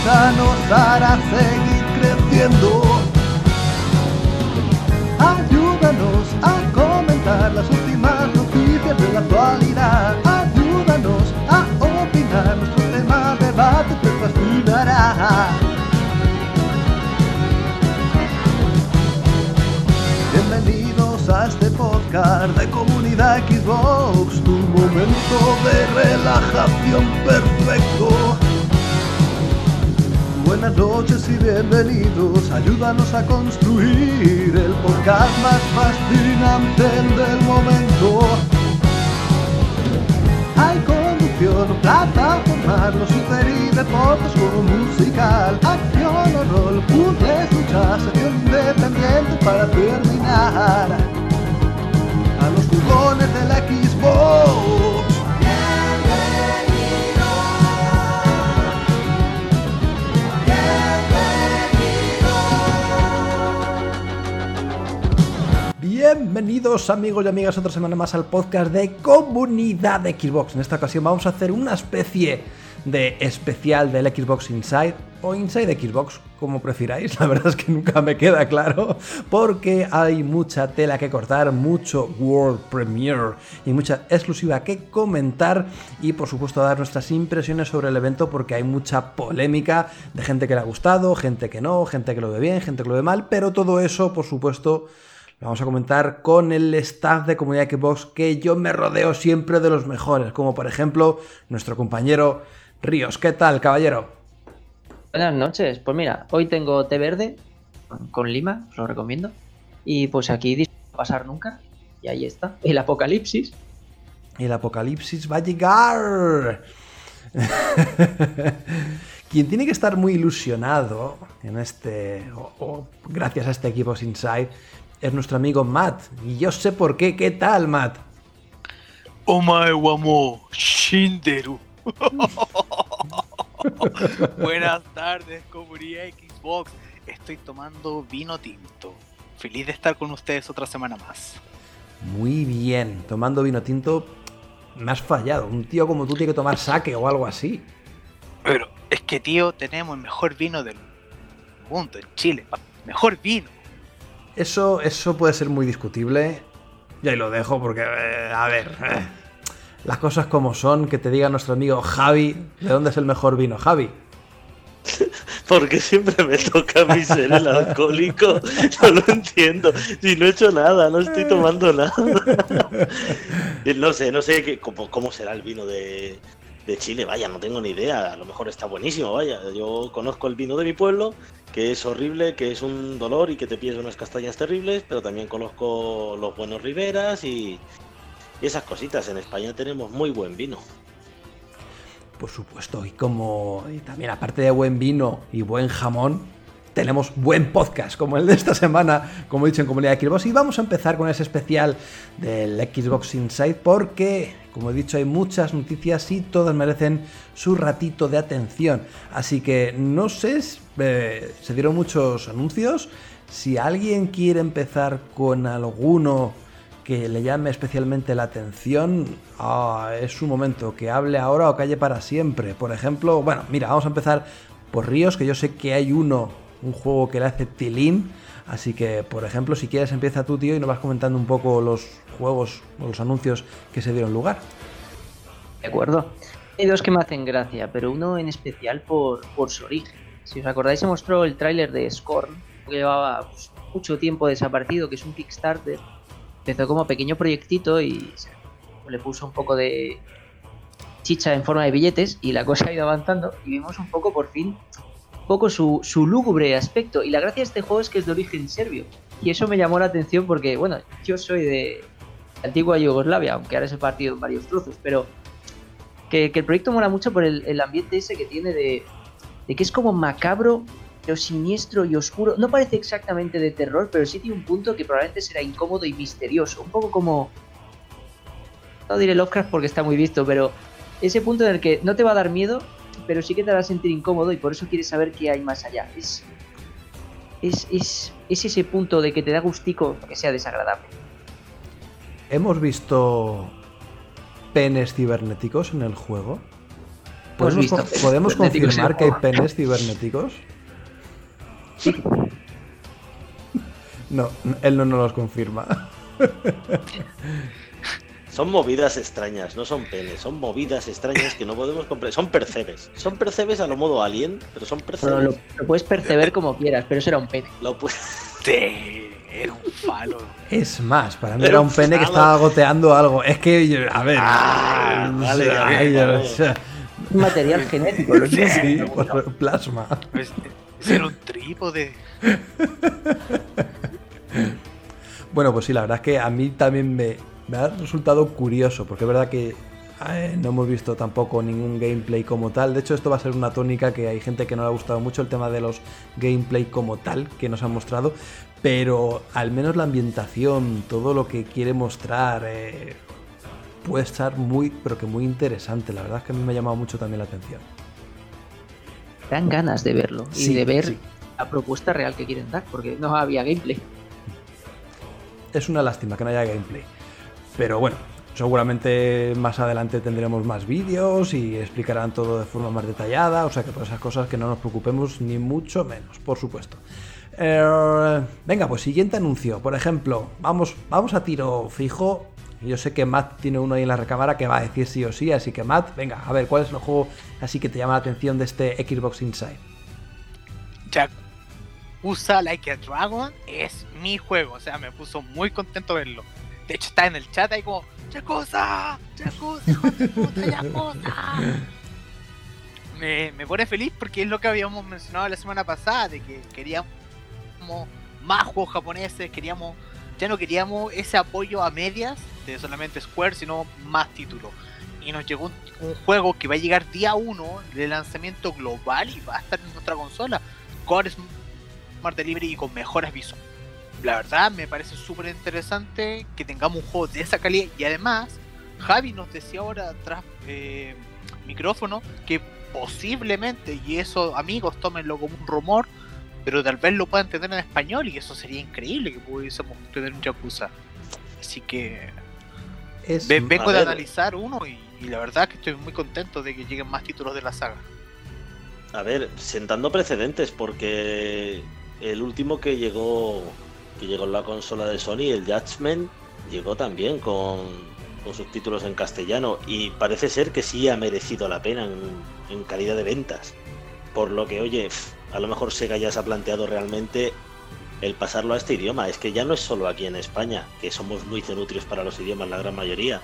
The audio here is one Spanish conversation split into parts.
Escucha nos hará seguir creciendo. Ayúdanos a comentar las últimas noticias de la actualidad. Ayúdanos a opinar, nuestro tema de debate te fascinará. Bienvenidos a este podcast de comunidad Xbox, tu momento de relajación perfecto. Buenas noches y bienvenidos, ayúdanos a construir el podcast más fascinante del momento. Hay conducción, plataforma, los super y deportes como musical, acción o rol, puzzles, luchas, sección independiente para terminar. A los jugones de la Xbox. Bienvenidos amigos y amigas otra semana más al podcast de comunidad de Xbox. En esta ocasión vamos a hacer una especie de especial del Xbox Inside o Inside Xbox, como prefiráis. La verdad es que nunca me queda claro porque hay mucha tela que cortar, mucho World Premiere y mucha exclusiva que comentar y por supuesto dar nuestras impresiones sobre el evento porque hay mucha polémica de gente que le ha gustado, gente que no, gente que lo ve bien, gente que lo ve mal, pero todo eso por supuesto lo vamos a comentar con el staff de Comunidad Xbox que yo me rodeo siempre de los mejores, como por ejemplo nuestro compañero Ríos. ¿Qué tal, caballero? Buenas noches. Pues mira, hoy tengo té verde con lima, os lo recomiendo. Y pues aquí no va a pasar nunca. Y ahí está, el apocalipsis. El apocalipsis va a llegar. Quien tiene que estar muy ilusionado en este, o, o gracias a este equipo Inside, es nuestro amigo Matt. Y yo sé por qué. ¿Qué tal, Matt? Omae wa mo shinderu. Buenas tardes, comunidad Xbox. Estoy tomando vino tinto. Feliz de estar con ustedes otra semana más. Muy bien. Tomando vino tinto, me has fallado. Un tío como tú tiene que tomar saque o algo así. Pero es que, tío, tenemos el mejor vino del mundo en Chile. Mejor vino. Eso, eso puede ser muy discutible. Y ahí lo dejo porque, eh, a ver, eh, las cosas como son, que te diga nuestro amigo Javi, ¿de dónde es el mejor vino, Javi? Porque siempre me toca a mí ser el alcohólico. No lo entiendo. Si no he hecho nada, no estoy tomando nada. No sé, no sé qué, cómo, cómo será el vino de, de Chile. Vaya, no tengo ni idea. A lo mejor está buenísimo, vaya. Yo conozco el vino de mi pueblo, que es horrible, que es un dolor y que te pides unas castañas terribles, pero también conozco los buenos riberas y, y esas cositas. En España tenemos muy buen vino. Por supuesto, y como y también aparte de buen vino y buen jamón, tenemos buen podcast como el de esta semana, como he dicho en Comunidad Xbox. Y vamos a empezar con ese especial del Xbox Inside porque, como he dicho, hay muchas noticias y todas merecen su ratito de atención. Así que no sé, eh, se dieron muchos anuncios. Si alguien quiere empezar con alguno que le llame especialmente la atención, ah, es su momento, que hable ahora o calle para siempre. Por ejemplo, bueno, mira, vamos a empezar por Ríos, que yo sé que hay uno, un juego que le hace tilín. Así que, por ejemplo, si quieres, empieza tú, tío, y nos vas comentando un poco los juegos o los anuncios que se dieron lugar. De acuerdo. Hay dos que me hacen gracia, pero uno en especial por, su origen. Si os acordáis, se mostró el tráiler de Scorn, que llevaba pues, mucho tiempo desaparecido, que es un Kickstarter empezó como pequeño proyectito y se- le puso un poco de chicha en forma de billetes y la cosa ha ido avanzando y vimos un poco por fin poco su, su lúgubre aspecto y la gracia de este juego es que es de origen serbio y eso me llamó la atención porque bueno yo soy de antigua Yugoslavia aunque ahora se partido en varios trozos pero que, que el proyecto mola mucho por el, el ambiente ese que tiene de, de que es como macabro pero siniestro y oscuro. No parece exactamente de terror, pero sí tiene un punto que probablemente será incómodo y misterioso. Un poco como. No diré Lovecraft porque está muy visto, pero ese punto en el que no te va a dar miedo, pero sí que te va a sentir incómodo y por eso quieres saber qué hay más allá. Es. Es, es, es ese punto de que te da gustico que sea desagradable. Hemos visto penes cibernéticos en el juego? ¿Podemos, visto con- penes ¿podemos confirmar que hay penes cibernéticos? No, n- él no nos los confirma. Son movidas extrañas, no son penes, son movidas extrañas que no podemos comprender. Son percebes. Son percebes a lo modo alien, pero son Bueno, percebes. lo, lo puedes perceber como quieras, pero eso era un pene. Lo pu- Sí, era un falo. Es más, para mí Era era un pene que estaba goteando algo. Es que, yo- a ver. Ah, vale, ay, vale, yo- vale. o sea, Un material genético. Los niños sí, no por plasma. Pues, ese era un trípode. Bueno, pues sí, la verdad es que a mí también me, me ha resultado curioso, porque es verdad que eh, no hemos visto tampoco ningún gameplay como tal. De hecho, esto va a ser una tónica que hay gente que no le ha gustado mucho el tema de los gameplay como tal que nos han mostrado, pero al menos la ambientación, todo lo que quiere mostrar, eh, puede estar muy, pero que muy interesante. La verdad es que a mí me ha llamado mucho también la atención. Dan ganas de verlo y Sí, de ver sí. la propuesta real que quieren dar, porque no había gameplay. es una lástima que no haya gameplay. Pero bueno, seguramente más adelante tendremos más vídeos y explicarán todo de forma más detallada. O sea que todas esas cosas que no nos preocupemos ni mucho menos, por supuesto. Eh, venga, pues siguiente anuncio. Por ejemplo, vamos, vamos a tiro fijo. Yo sé que Matt tiene uno ahí en la recámara que va a decir sí o sí, así que Matt, venga, a ver, ¿cuál es el juego así que te llama la atención de este Xbox Inside? Yakuza Like a Dragon es mi juego. O sea, me puso muy contento verlo. De hecho, está en el chat ahí como: Yakuza, Yakuza, puta. Me, me pone feliz porque es lo que habíamos mencionado la semana pasada: de que queríamos más juegos japoneses, queríamos. Ya no queríamos ese apoyo a medias de solamente Square, sino más títulos. Y nos llegó un, un juego que va a llegar día 1 de lanzamiento global y va a estar en nuestra consola. Core Smart Delivery y con mejoras visuales. La verdad me parece súper interesante que tengamos un juego de esa calidad y además Javi nos decía ahora tras eh, micrófono que posiblemente, y eso amigos tómenlo como un rumor, pero tal vez lo puedan tener en español y eso sería increíble que pudiésemos tener un Yakuza. Así que Es, vengo a de ver. analizar uno y, y la verdad que estoy muy contento de que lleguen más títulos de la saga. A ver, sentando precedentes, porque el último que llegó que llegó en la consola de Sony, el Judgment, llegó también con, con subtítulos en castellano y parece ser que sí ha merecido la pena en, en calidad de ventas. Por lo que, oye, a lo mejor Sega ya se ha planteado realmente el pasarlo a este idioma. Es que ya no es solo aquí en España, que somos muy cenutrios para los idiomas, la gran mayoría,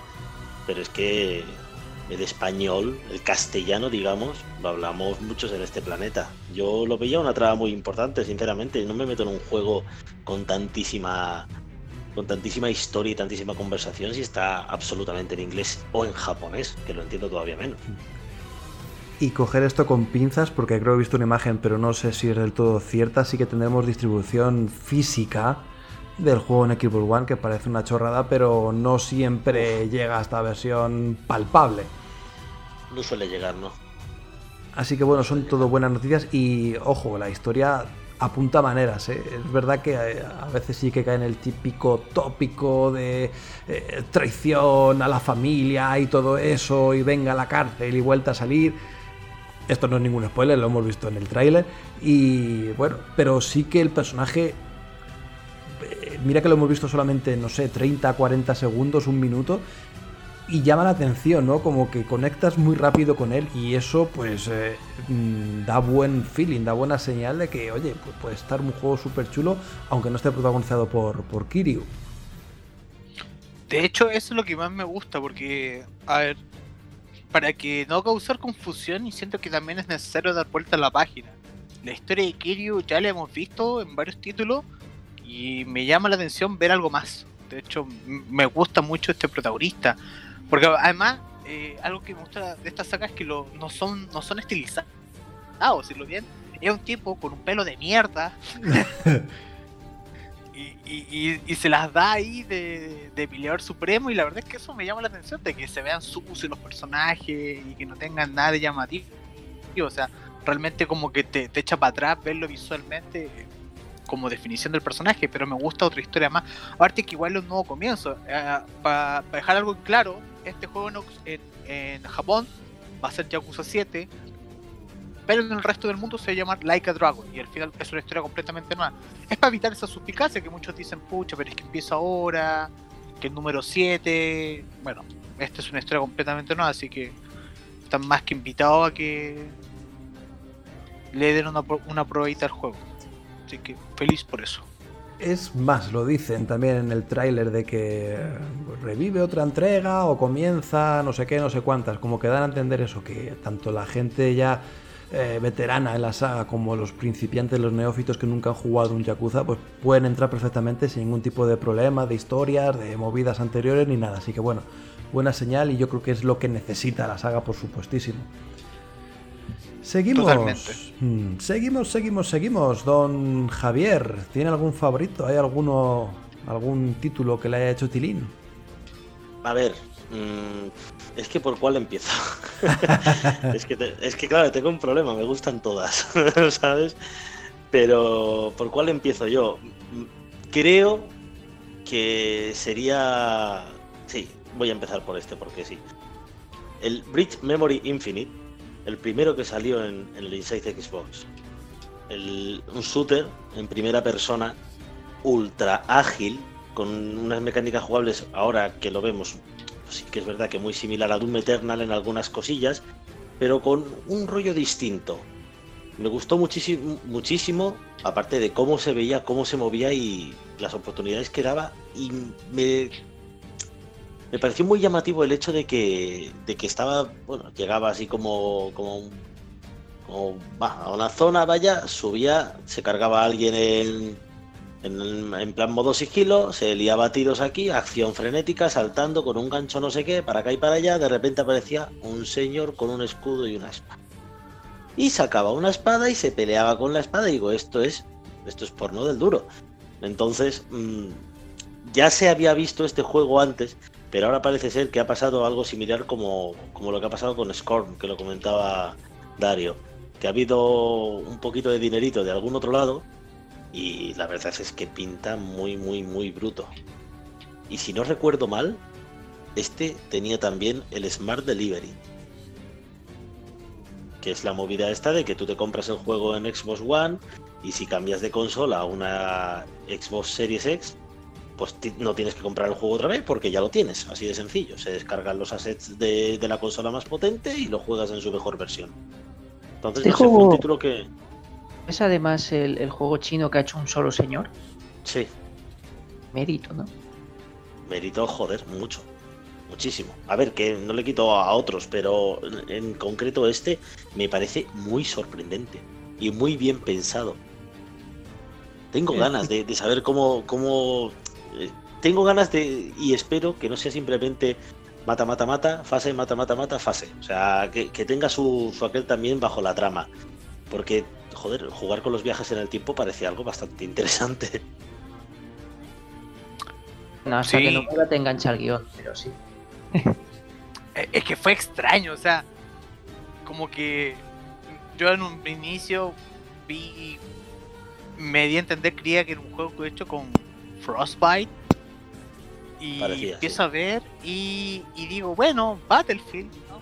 pero es que el español, el castellano, digamos, lo hablamos muchos en este planeta. Yo lo veía una traba muy importante, sinceramente. No me meto en un juego con tantísima con tantísima historia y tantísima conversación si está absolutamente en inglés o en japonés, que lo entiendo todavía menos. y coger esto con pinzas porque creo que he visto una imagen pero no sé si es del todo cierta sí que tendremos distribución física del juego en Xbox One que parece una chorrada pero no siempre llega a esta versión palpable No suele llegar, ¿no? así que bueno son todo buenas noticias y ojo la historia apunta maneras ¿eh? es verdad que eh, a veces sí que cae en el típico tópico de eh, traición a la familia y todo eso y venga a la cárcel y vuelta a salir esto no es ningún spoiler, lo hemos visto en el tráiler. Y bueno, pero sí que el personaje. Mira que lo hemos visto solamente, no sé, 30, 40 segundos, un minuto. Y llama la atención, ¿no? Como que conectas muy rápido con él. Y eso, pues, eh, mm, da buen feeling, da buena señal de que, oye, pues puede estar un juego súper chulo, aunque no esté protagonizado por, por Kiryu. De hecho, eso es lo que más me gusta, porque, a ver, para que no causar confusión, y siento que también es necesario dar vuelta a la página. La historia de Kiryu ya la hemos visto en varios títulos, y me llama la atención ver algo más. De hecho, me gusta mucho este protagonista, porque además, eh, algo que me gusta de esta saga es que lo- no, son, no son estilizados, decirlo bien. Es un tipo con un pelo de mierda. y, y- y- y se las da ahí de, de peleador supremo y la verdad es que eso me llama la atención de que se vean sucios los personajes y que no tengan nada de llamativo o sea realmente como que te, te echa para atrás verlo visualmente como definición del personaje, pero me gusta otra historia más. Aparte que igual es un nuevo comienzo. Eh, Para dejar algo claro, este juego en, en- en Japón va a ser Yakuza 7, pero en el resto del mundo se va a llamar Like a Dragon y al final es una historia completamente nueva. Es para evitar esa suspicacia que muchos dicen, pucha, pero es que empieza ahora, que el número 7. Bueno, esta es una historia completamente nueva, así que están más que invitados a que le den una, una probadita al juego. Así que feliz por eso. Es más, lo dicen también en el tráiler de que revive otra entrega o comienza no sé qué, no sé cuántas. Como que dan a entender eso, que tanto la gente ya eh, veterana en la saga como los principiantes, los neófitos que nunca han jugado un Yakuza, pues pueden entrar perfectamente sin ningún tipo de problema, de historias, de movidas anteriores ni nada. Así que bueno, buena señal y yo creo que es lo que necesita la saga, por supuestísimo. Seguimos. Totalmente. Mm, Seguimos, seguimos, seguimos. Don Javier, ¿tiene algún favorito? ¿Hay alguno, algún título que le haya hecho Tilín? A ver, mm, es que por cuál empiezo. es, que te- es que claro, tengo un problema, me gustan todas, ¿sabes? Pero por cuál empiezo yo. Creo que sería... Sí, voy a empezar por este porque sí. El Bridge Memory Infinite, el primero que salió en, el Inside Xbox. Un shooter en primera persona, ultra ágil, con unas mecánicas jugables ahora que lo vemos, sí que es verdad que muy similar a Doom Eternal en algunas cosillas, pero con un rollo distinto. Me gustó muchísimo, muchísimo, aparte de cómo se veía, cómo se movía y las oportunidades que daba, y me, me pareció muy llamativo el hecho de que, de que estaba, bueno, llegaba así como, como, a una zona, vaya, subía, se cargaba a alguien en, en, plan modo sigilo, se liaba tiros aquí, acción frenética, saltando con un gancho no sé qué, para acá y para allá, de repente aparecía un señor con un escudo y una espada. Y sacaba una espada y se peleaba con la espada y digo, esto es, esto es porno del duro. Entonces, mm, ya se había visto este juego antes, pero ahora parece ser que ha pasado algo similar como, como lo que ha pasado con Scorn, que lo comentaba Dario, que ha habido un poquito de dinerito de algún otro lado y la verdad es que pinta muy, muy, muy bruto. Y si no recuerdo mal, este tenía también el Smart Delivery. Que es la movida esta de que tú te compras el juego en Xbox One y si cambias de consola a una Xbox Series X, pues no tienes que comprar el juego otra vez porque ya lo tienes, así de sencillo. Se descargan los assets de, de la consola más potente y lo juegas en su mejor versión. Entonces, Este no sé, fue un juego- título que... Es además el, el juego chino que ha hecho un solo señor. Sí, Mérito, ¿no? Mérito, joder, mucho. Muchísimo. A ver, que no le quito a otros, pero en concreto este me parece muy sorprendente y muy bien pensado. Tengo ganas de, de saber cómo, cómo... eh, Tengo ganas de... Y espero que no sea simplemente mata, mata, mata, fase, mata, mata, mata, fase. O sea, que, que tenga su, su aquel también bajo la trama. Porque, joder, jugar con los viajes en el tiempo parece algo bastante interesante. No, hasta Sí. que no pueda te engancha el guion, pero sí. Es que fue extraño, o sea, como que yo en un inicio vi, me di a entender, creía que era un juego hecho con Frostbite. Y Parecía, empiezo sí. a ver y, y digo, bueno, Battlefield. ¿no?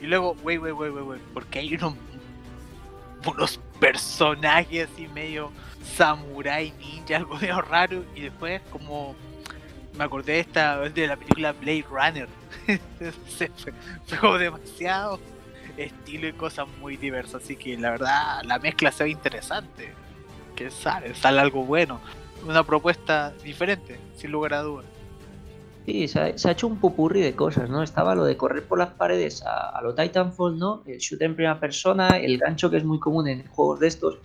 Y luego, wait, wait, wait, wait, porque hay unos, unos personajes así medio samurai, ninja, algo medio raro. Y después, como me acordé de esta de la película Blade Runner. Se fue, fue como demasiado estilo y cosas muy diversas. Así que la verdad, la mezcla se ve interesante. Que sale, sale algo bueno. Una propuesta diferente, sin lugar a dudas. Sí, se ha, se ha hecho un pupurri de cosas, ¿no? Estaba lo de correr por las paredes a, a lo Titanfall, ¿no? El shooter en primera persona, el gancho que es muy común en juegos de estos.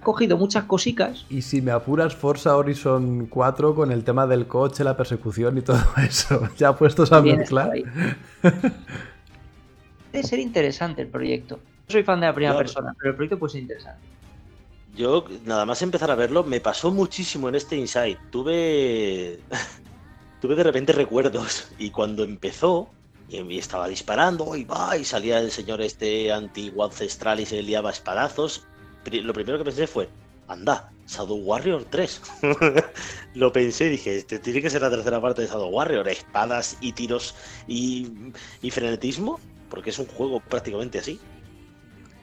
Ha cogido muchas cosicas. Y si me apuras, Forza Horizon 4 con el tema del coche, la persecución y todo eso. Ya puestos a Bien, mezclar. Debe ser interesante el proyecto. No soy fan de la primera persona, pero el proyecto puede ser interesante. Yo, nada más empezar a verlo, me pasó muchísimo en este Inside. Tuve. tuve de repente recuerdos. Y cuando empezó, y estaba disparando, y va, y salía el señor este antiguo ancestral y se liaba espadazos. Lo primero que pensé fue: anda, Shadow Warrior 3. Lo pensé y dije, este tiene que ser la tercera parte de Shadow Warrior, espadas y tiros y, y frenetismo, porque es un juego prácticamente así.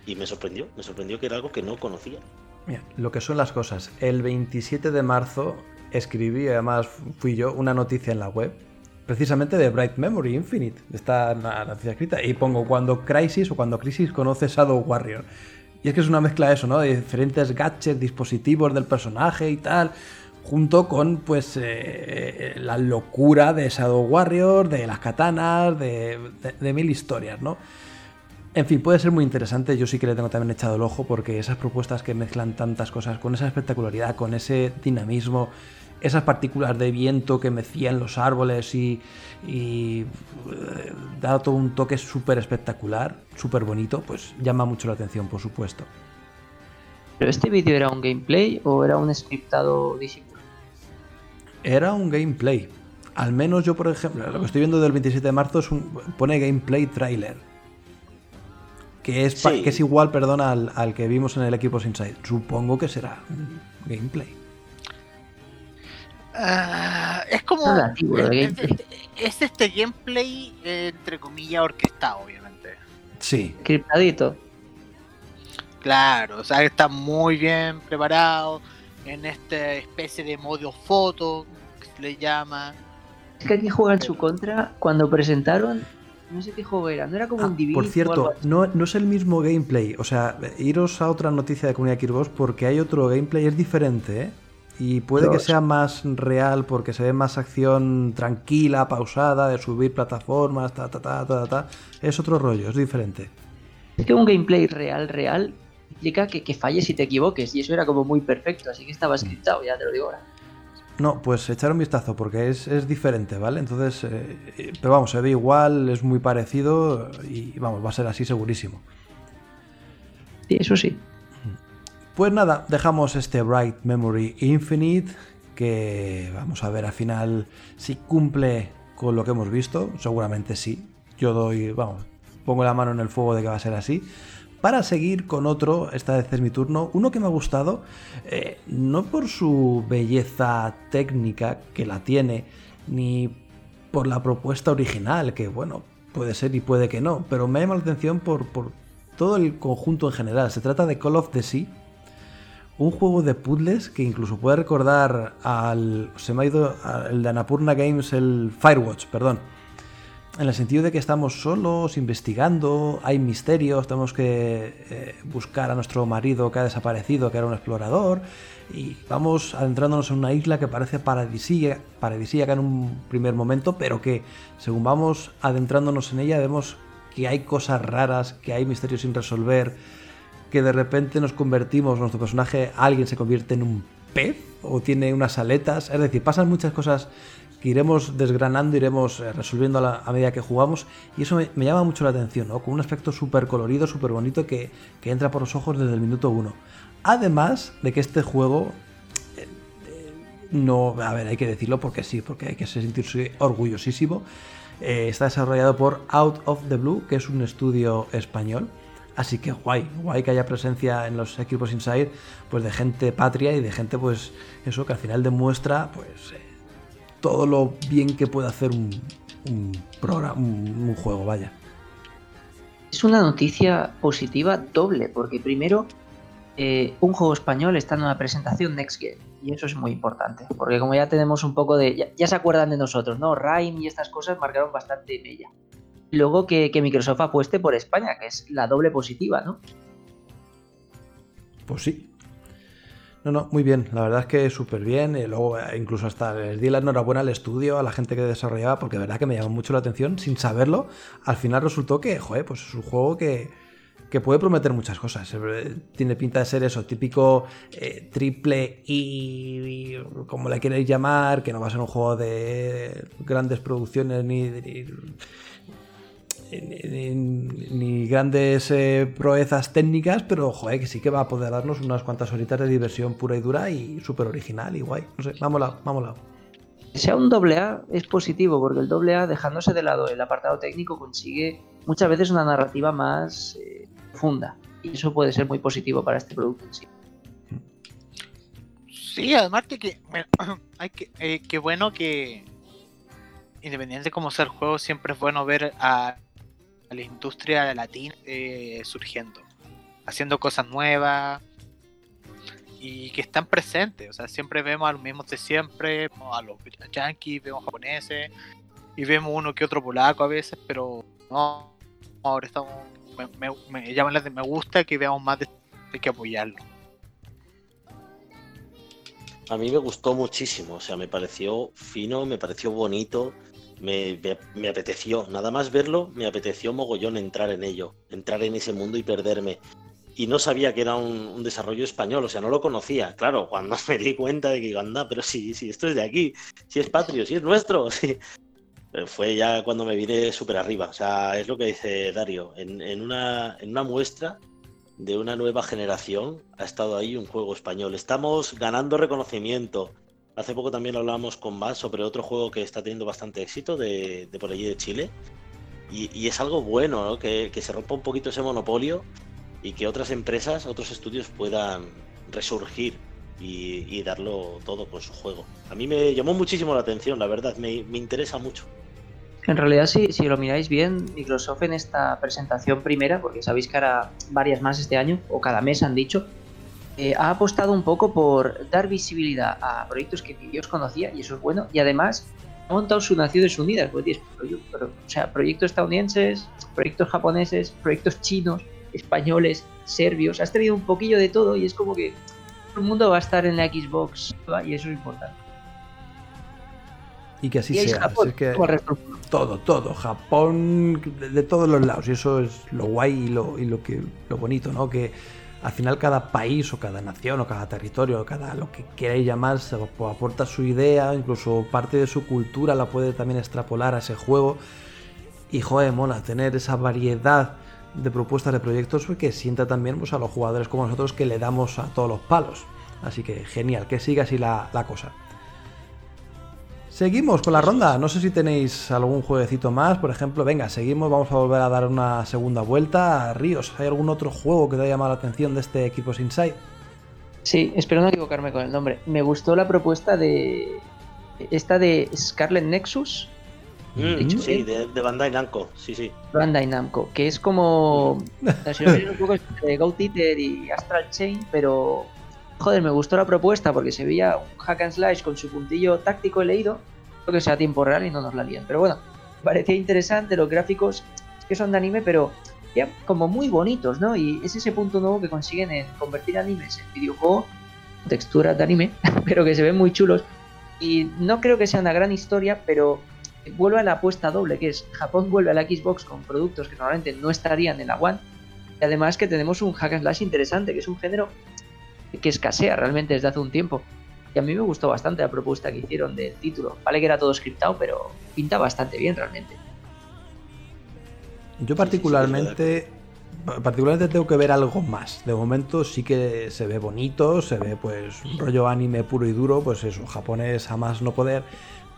Y me sorprendió, me sorprendió que era algo que no conocía. Mira, lo que son las cosas. El 27 de marzo escribí, además fui yo, una noticia en la web, precisamente de Bright Memory Infinite. Está la noticia escrita. Y pongo cuando Crisis o cuando Crisis conoce Shadow Warrior. Y es que es una mezcla de eso, ¿no? De diferentes gadgets, dispositivos del personaje y tal. Junto con, pues, eh, la locura de Shadow Warrior, de las katanas, de, de mil historias, ¿no? En fin, puede ser muy interesante. Yo sí que le tengo también echado el ojo porque esas propuestas que mezclan tantas cosas con esa espectacularidad, con ese dinamismo, esas partículas de viento que mecían los árboles y, y eh, da todo un toque súper espectacular, súper bonito, pues llama mucho la atención, por supuesto. ¿Pero este vídeo era un gameplay o era un scriptado disimulo? Era un gameplay. Al menos yo, por ejemplo, lo que estoy viendo del 27 de marzo es un, pone gameplay trailer. Que es, Sí. que es igual, perdón, al, al que vimos en el equipo Inside. Supongo que será un gameplay. Ah, es como. Es, este gameplay, eh, entre comillas, orquestado, obviamente. Sí, Scriptadito. Claro, o sea, está muy bien preparado en esta especie de modo foto que se le llama. Es que aquí juega en su contra cuando presentaron. No sé qué juego era, no era como Ah, un Divinity por cierto, no, no es el mismo gameplay. O sea, iros a otra noticia de Comunidad Kirboss porque hay otro gameplay, es diferente, ¿eh? Y puede que sea más real porque se ve más acción tranquila, pausada, de subir plataformas, ta, ta, ta, ta, ta, ta. Es otro rollo, es diferente. Es que un gameplay real, real, implica que, que falles y te equivoques. Y eso era como muy perfecto, así que estaba scriptado, ya te lo digo ahora. No, pues echar un vistazo porque es, es diferente, ¿vale? Entonces, eh, pero vamos, se ve igual, es muy parecido y vamos, va a ser así segurísimo. Sí, eso sí. Pues nada, dejamos este Bright Memory Infinite, que vamos a ver al final si cumple con lo que hemos visto. Seguramente sí. Yo doy, vamos, pongo la mano en el fuego de que va a ser así. Para seguir con otro, esta vez es mi turno, uno que me ha gustado, eh, no por su belleza técnica, que la tiene, ni por la propuesta original, que bueno, puede ser y puede que no, pero me llama la atención por, por todo el conjunto en general. Se trata de Call of the Sea, un juego de puzzles que incluso puede recordar al. Se me ha ido el de Anapurna Games, el Firewatch, perdón. En el sentido de que estamos solos, investigando, hay misterios, tenemos que eh, buscar a nuestro marido que ha desaparecido, que era un explorador, y vamos adentrándonos en una isla que parece paradisíaca, paradisíaca en un primer momento, pero que según vamos adentrándonos en ella vemos que hay cosas raras, que hay misterios sin resolver, que de repente nos convertimos, nuestro personaje, alguien se convierte en un pez o tiene unas aletas, es decir, pasan muchas cosas iremos desgranando, iremos eh, resolviendo a, la- medida que jugamos y eso me, llama mucho la atención, ¿no? con un aspecto súper colorido, súper bonito que, que entra por los ojos desde el minuto uno. Además de que este juego eh, eh, no, a ver, hay que decirlo porque sí, porque hay que sentirse orgullosísimo. Está desarrollado por Out of the Blue, que es un estudio español. Así que guay, guay que haya presencia en los equipos Inside, pues de gente patria y de gente, pues eso que al final demuestra, pues todo lo bien que puede hacer un, un programa, un, un juego, vaya. Es una noticia positiva doble, porque primero, eh, un juego español está en una presentación Next Gen, y eso es muy importante, porque como ya tenemos un poco de. Ya, ya se acuerdan de nosotros, ¿no? Rime y estas cosas marcaron bastante en ella. Luego que, que Microsoft apueste por España, que es la doble positiva, ¿no? Pues sí. No, no, muy bien. La verdad es que súper bien. Y luego eh, incluso hasta les di la enhorabuena al estudio, a la gente que desarrollaba, porque de verdad que me llamó mucho la atención. Sin saberlo, al final resultó que, joder, pues es un juego que, que puede prometer muchas cosas. Eh, Tiene pinta de ser eso, típico eh, triple y, como le queréis llamar, que no va a ser un juego de grandes producciones ni- ni, grandes eh, proezas técnicas, pero joder, que sí que va a poder darnos unas cuantas horitas de diversión pura y dura y súper original y guay. No sé, vamos vámonos. Que sea un doble A es positivo, porque el doble A, dejándose de lado el apartado técnico, consigue muchas veces una narrativa más eh, profunda. Y eso puede ser muy positivo para este producto en sí. Sí, además de que, hay que, eh, qué bueno que, independiente de cómo sea el juego, siempre es bueno ver a, a la industria latina eh, surgiendo, haciendo cosas nuevas y que están presentes. O sea, siempre vemos a los mismos de siempre, a los yankees, vemos japoneses y vemos uno que otro polaco a veces, pero no, ahora estamos, me, me, me llaman me gusta que veamos más de, que apoyarlo. A mí me gustó muchísimo, o sea, me pareció fino, me pareció bonito, me, apeteció, nada más verlo, me apeteció mogollón entrar en ello, entrar en ese mundo y perderme. Y no sabía que era un, desarrollo español, o sea, no lo conocía. Claro, cuando me di cuenta de que anda, pero si, si esto es de aquí, si es patrio, si es nuestro. Pero fue ya cuando me vine súper arriba, o sea, es lo que dice Dario, en una muestra de una nueva generación ha estado ahí un juego español. Estamos ganando reconocimiento. Hace poco también hablábamos con más sobre otro juego que está teniendo bastante éxito de, de por allí de Chile. Y, y es algo bueno, ¿no? Que, que se rompa un poquito ese monopolio y que otras empresas, otros estudios puedan resurgir y, y darlo todo con su juego. A mí me llamó muchísimo la atención, la verdad, me, me interesa mucho. En realidad, si, si lo miráis bien, Microsoft en esta presentación primera, porque sabéis que hará varias más este año, o cada mes han dicho, eh, ha apostado un poco por dar visibilidad a proyectos que ni Dios conocía, y eso es bueno, y además ha montado sus Naciones Unidas, pues pero o sea, proyectos estadounidenses, proyectos japoneses, proyectos chinos, españoles, serbios, has tenido un poquillo de todo y es como que todo el mundo va a estar en la Xbox y eso es importante. Y que así y sea. Japón, así es que todo, todo. Japón de, de todos los lados. Y eso es lo guay y lo, y lo que lo bonito, ¿no? Que al final cada país o cada nación o cada territorio o cada lo que queráis llamarse aporta su idea, incluso parte de su cultura la puede también extrapolar a ese juego. Y joder, mola tener esa variedad de propuestas de proyectos que sienta también pues, a los jugadores como nosotros que le damos a todos los palos. Así que genial, que siga así la cosa. Seguimos con la ronda. No sé si tenéis algún jueguecito más. Por ejemplo, venga, seguimos. Vamos a volver a dar una segunda vuelta. Ríos, ¿hay algún otro juego que te haya llamado la atención de este Equipos Inside? Sí, espero no equivocarme con el nombre. Me gustó la propuesta de. Esta de Scarlet Nexus, Mm, sí, eh. de, de Bandai Namco, sí, sí. Bandai Namco, que es como. Si veis un poco de Goat Eater y Astral Chain, pero. Joder, me gustó la propuesta porque se veía un hack and slash con su puntillo táctico he leído. Creo que sea tiempo real y no nos la lían. Pero bueno, parecía interesante. Los gráficos es que son de anime, pero ya como muy bonitos, ¿no? Y es ese punto nuevo que consiguen en convertir animes en videojuego, texturas de anime, pero que se ven muy chulos. Y no creo que sea una gran historia, pero vuelve a la apuesta doble, que es Japón vuelve a la Xbox con productos que normalmente no estarían en la One. Y además que tenemos un hack and slash interesante, que es un género que escasea realmente desde hace un tiempo. Y a mí me gustó bastante la propuesta que hicieron del título. Vale que era todo scriptado, pero pinta bastante bien realmente. Yo particularmente, particularmente tengo que ver algo más. De momento sí que se ve bonito, se ve pues un rollo anime puro y duro, pues eso, japonés a más no poder.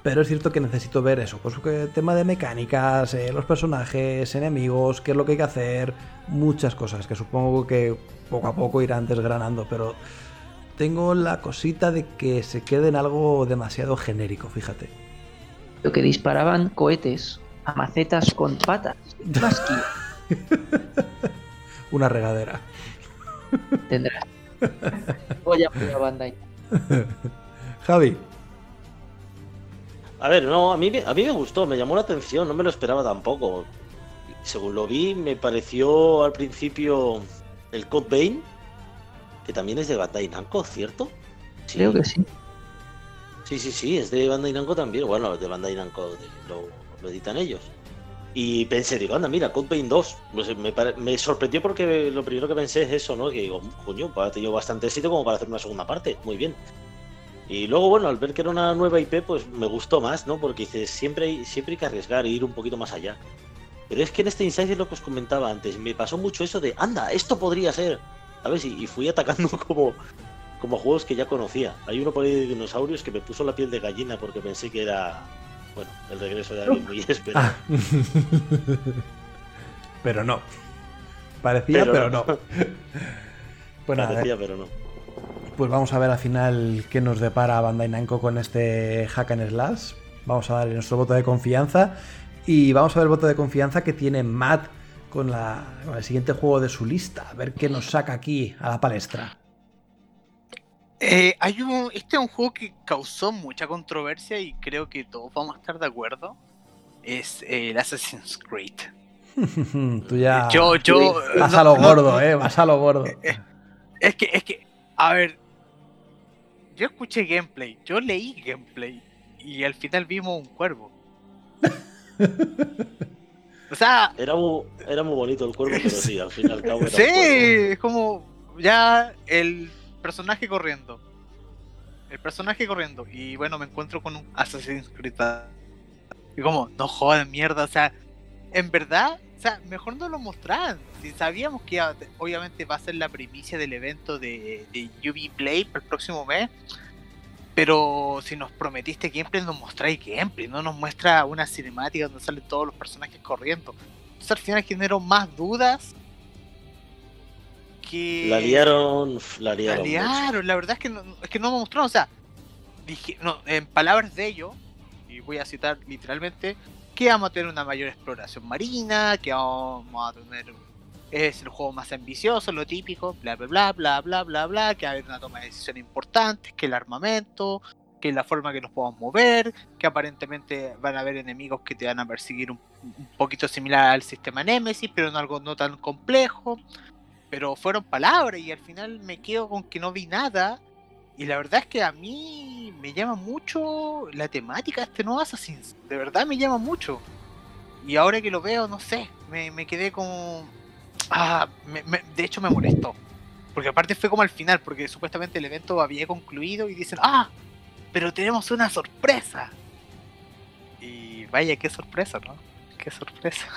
Pero es cierto que necesito ver eso, pues que tema de mecánicas, eh, los personajes, enemigos, qué es lo que hay que hacer, muchas cosas que supongo que poco a poco irán desgranando, pero tengo la cosita de que se quede en algo demasiado genérico, fíjate. Lo que disparaban cohetes a macetas con patas. Más que Una regadera. tendrás. Voy a poner a Bandai. Javi, A ver, no, a mí, me- a mí me gustó, me llamó la atención, no me lo esperaba tampoco. Según lo vi, me pareció al principio el Code Vein, que también es de Bandai Namco, ¿cierto? Sí, Creo que sí. Sí, sí, sí, es de Bandai Namco también. Bueno, de Bandai Namco lo, lo editan ellos. Y pensé, digo, anda, mira, Code Vein 2. Pues me sorprendió porque lo primero que pensé es eso, ¿no? Que digo, coño, pues ha tenido bastante éxito como para hacer una segunda parte. Muy bien. Y luego, bueno, al ver que era una nueva IP, pues me gustó más, ¿no? Porque dices, siempre hay, siempre hay que arriesgar e ir un poquito más allá. Pero es que en este Inside es lo que os comentaba antes. Me pasó mucho eso de, anda, esto podría ser. ¿Sabes? Y, y fui atacando como, como juegos que ya conocía. Hay uno por ahí de dinosaurios que me puso la piel de gallina porque pensé que era, bueno, el regreso de alguien muy esperado. Ah. pero no. Parecía, pero, Pero no. no. Pues nada, Parecía, pero no. Pues vamos a ver al final qué nos depara Bandai Namco con este Hack and Slash. Vamos a darle nuestro voto de confianza y vamos a ver el voto de confianza que tiene Matt con, la, con el siguiente juego de su lista. A ver qué nos saca aquí a la palestra. Eh, hay un, este es un juego que causó mucha controversia y creo que todos vamos a estar de acuerdo. Es eh, el Assassin's Creed. Tú ya Yo, yo. vas no, a lo no, gordo, no. eh, vas a lo gordo. Es que, es que, a ver. Yo escuché gameplay, yo leí gameplay y al final vimos un cuervo. O sea, Era muy, era muy bonito el cuervo, pero sí, al fin y al cabo era sí, es como ya el personaje corriendo. El personaje corriendo. Y bueno, me encuentro con un Assassin's Creed. Y como, no jodan mierda, o sea, en verdad, o sea, mejor no lo mostraran. Si sabíamos que obviamente va a ser la primicia del evento de, de UV Play para el próximo mes. Pero si nos prometiste gameplay, nos mostráis gameplay, no nos muestra una cinemática donde salen todos los personajes corriendo. Entonces al final generó más dudas que. La liaron, la La liaron. mucho. liaron, la verdad es que no, es que no me mostraron, o sea, dije, no, en palabras de ellos, y voy a citar literalmente, que vamos a tener una mayor exploración marina, que vamos a tener es el juego más ambicioso, lo típico, bla bla bla bla bla bla bla, que va a haber una toma de decisiones importantes, que el armamento, que la forma que nos podamos mover, que aparentemente van a haber enemigos que te van a perseguir un, un poquito similar al sistema Nemesis, pero en algo no tan complejo. Pero fueron palabras y al final me quedo con que no vi nada. Y la verdad es que a mí me llama mucho la temática de este nuevo Assassin's. De verdad me llama mucho. Y ahora que lo veo, no sé, me, me quedé como... Ah, me- me- de hecho me molestó. Porque aparte fue como al final, porque supuestamente el evento había concluido y dicen, ah, pero tenemos una sorpresa. Y vaya, qué sorpresa, ¿no? Qué sorpresa.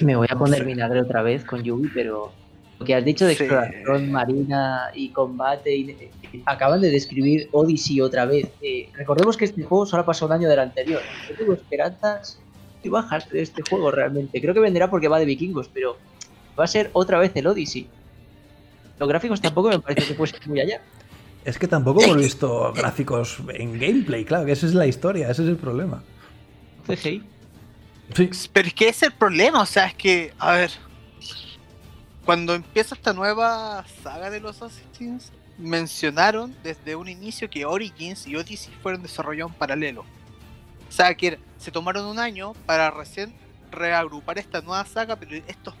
Me voy a poner vinagre otra vez con Yubi, pero lo que has dicho de Sí. exploración marina y combate, y, eh, acaban de describir Odyssey otra vez. Eh, recordemos que este juego solo ha pasado un año del anterior. Yo tengo esperanzas muy bajas de este juego realmente. Creo que venderá porque va de vikingos, pero va a ser otra vez el Odyssey. Los gráficos tampoco me parece que fuesen muy allá. Es que tampoco hemos visto gráficos en gameplay, claro, que esa es la historia, ese es el problema. CGI. Sí, Pero es que ese es el problema, o sea, es que, a ver, cuando empieza esta nueva saga de los Assassins, mencionaron desde un inicio que Origins y Odyssey fueron desarrollados en paralelo. O sea, que se tomaron un año para recién reagrupar esta nueva saga, pero esto,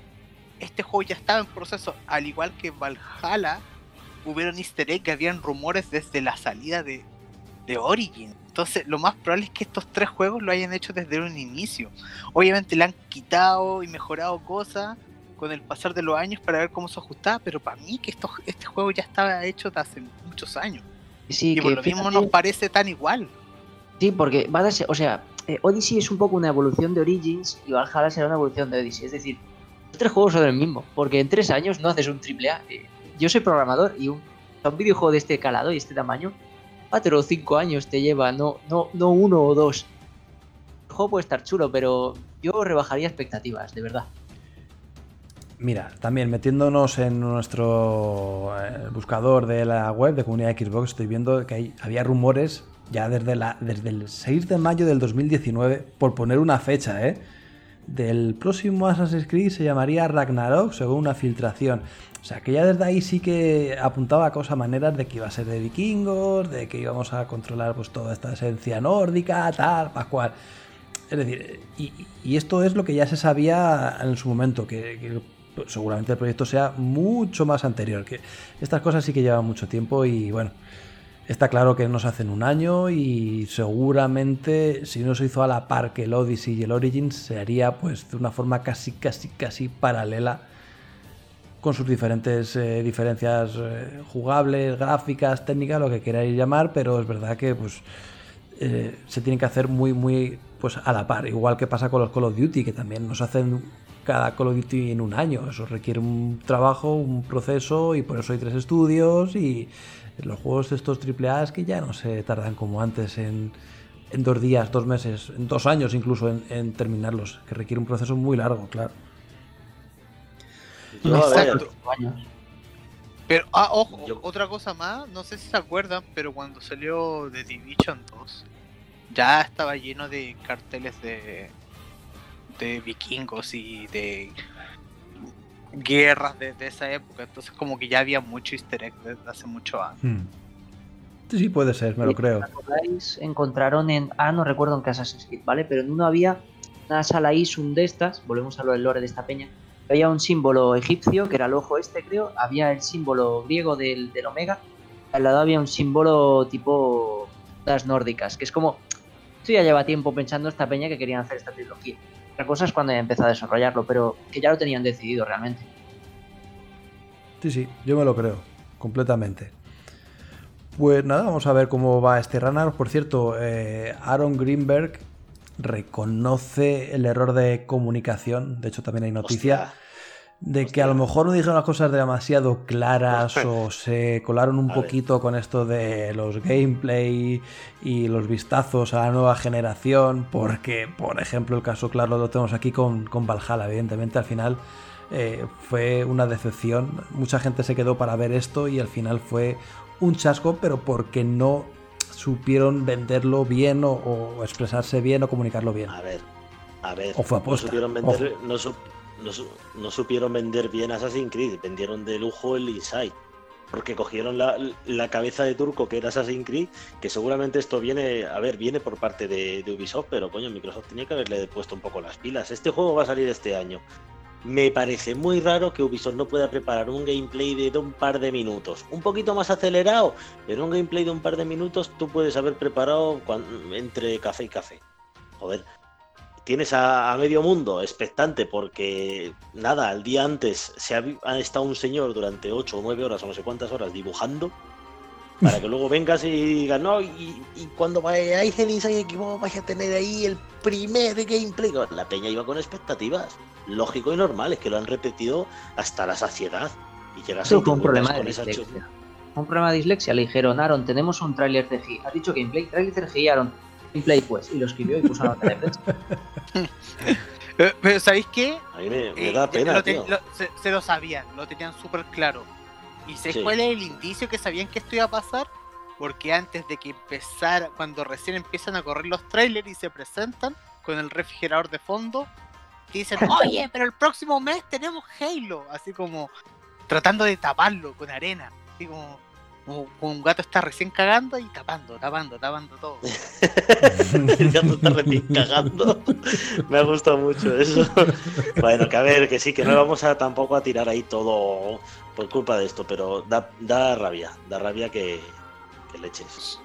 este juego ya estaba en proceso, al igual que Valhalla, hubieron easter egg, que habían rumores desde la salida de, de Origins. Entonces, lo más probable es que estos tres juegos lo hayan hecho desde un inicio. Obviamente le han quitado y mejorado cosas con el pasar de los años para ver cómo se ajustaba, pero para mí que esto, este juego ya estaba hecho de hace muchos años. Sí, y que por lo mismo fíjate- nos parece tan igual. Sí, porque va a darse, o sea, eh, Odyssey es un poco una evolución de Origins y Valhalla será una evolución de Odyssey. Es decir, los tres juegos son el mismo, porque en tres años no haces un triple A. Eh, yo soy programador y un, un videojuego de este calado y este tamaño, cuatro o cinco años te lleva, no, no, no uno o dos. El juego puede estar chulo, pero yo rebajaría expectativas, de verdad. Mira, también metiéndonos en nuestro eh, buscador de la web de comunidad Xbox, estoy viendo que había rumores ya desde, la, desde el 6 de mayo del 2019, por poner una fecha, ¿eh? Del próximo Assassin's Creed se llamaría Ragnarok, según una filtración. O sea, que ya desde ahí sí que apuntaba a cosas, maneras de que iba a ser de vikingos, de que íbamos a controlar pues toda esta esencia nórdica, tal, pascual. Es decir, y, esto es lo que ya se sabía en su momento, que seguramente el proyecto sea mucho más anterior. Que estas cosas sí que llevan mucho tiempo y bueno, está claro que no se hacen un año y seguramente si no se hizo a la par que el Odyssey y el Origins se haría pues de una forma casi, casi, casi paralela con sus diferentes eh, diferencias eh, jugables, gráficas, técnicas, lo que queráis llamar, pero es verdad que pues eh, se tienen que hacer muy, muy pues a la par, igual que pasa con los Call of Duty, que también nos hacen cada Call of Duty en un año, eso requiere un trabajo, un proceso y por eso hay tres estudios y los juegos de estos AAA es que ya no se tardan como antes en, en dos días, dos meses, en dos años incluso en, en terminarlos, que requiere un proceso muy largo, claro. Exacto. Pero, ah, ojo, Yo- otra cosa más, no sé si se acuerdan, pero cuando salió The Division 2, ya estaba lleno de carteles de, de vikingos y de guerras de, de esa época, entonces como que ya había mucho easter egg desde hace mucho años. Hmm. Sí, puede ser, me lo creo. Encontraron en. Ah, no recuerdo en qué Assassin's Creed, ¿vale? Pero en uno había una sala Isun de estas, volvemos a lo del lore de esta peña. Había un símbolo egipcio, que era el ojo este, creo. Había el símbolo griego del, del Omega. Al lado había un símbolo tipo. las nórdicas, que es como. Esto ya lleva tiempo pensando esta peña que querían hacer esta trilogía. Otra cosa es cuando empezó a desarrollarlo, pero que ya lo tenían decidido realmente. Sí, sí, yo me lo creo, completamente. Pues nada, vamos a ver cómo va este runner. Por cierto, eh, Aaron Greenberg reconoce el error de comunicación. De hecho, también hay noticia. Hostia. De que a lo mejor no dijeron las cosas demasiado claras o se colaron un A ver. poquito con esto de los gameplay y los vistazos a la nueva generación, porque, por ejemplo, el caso claro lo tenemos aquí con, con Valhalla, evidentemente al final eh, fue una decepción, mucha gente se quedó para ver esto y al final fue un chasco, pero porque no supieron venderlo bien o, o expresarse bien o comunicarlo bien. A ver, a ver. O fue no aposta, supieron vender, no, su- no no supieron vender bien Assassin's Creed, vendieron de lujo el Inside. Porque cogieron la, cabeza de turco que era Assassin's Creed, que seguramente esto viene, a ver, viene por parte de, Ubisoft, pero coño, Microsoft tenía que haberle puesto un poco las pilas. Este juego va a salir este año. Me parece muy raro que Ubisoft no pueda preparar un gameplay de un par de minutos. Un poquito más acelerado, pero un gameplay de un par de minutos tú puedes haber preparado cuan- entre café y café. Joder, tienes a, a medio mundo expectante porque, nada, al día antes se ha, ha estado un señor durante 8 o 9 horas o no sé cuántas horas dibujando para que luego vengas y digas, no, y, y cuando vayáis en Inside Equipo vais a tener ahí el primer gameplay. La peña iba con expectativas. Lógico y normal, es que lo han repetido hasta la saciedad. Y llegas fue un problema de con esa chu- dislexia. Un problema de dislexia. Le dijeron, Aaron, tenemos un tráiler CGI. Has dicho gameplay, tráiler CGI, Aaron. Gameplay, pues. Y lo escribió y puso la nota de prensa. Eh, Pero ¿sabéis qué? A mí me, me Eh, da pena, lo te- tío. lo- se, se lo sabían, lo tenían súper claro. ¿Y sé Sí. cuál es el indicio que sabían que esto iba a pasar? Porque antes de que empezara, cuando recién empiezan a correr los trailers y se presentan con el refrigerador de fondo, dicen, oye, pero el próximo mes tenemos Halo. Así como tratando de taparlo con arena. Así como, como- como un gato está recién cagando y tapando, tapando, tapando todo. El gato está recién cagando. Me ha gustado mucho eso. Bueno, que a ver, que sí, que no vamos a tampoco a tirar ahí todo por culpa de esto, pero da, da rabia, da rabia que, que leches.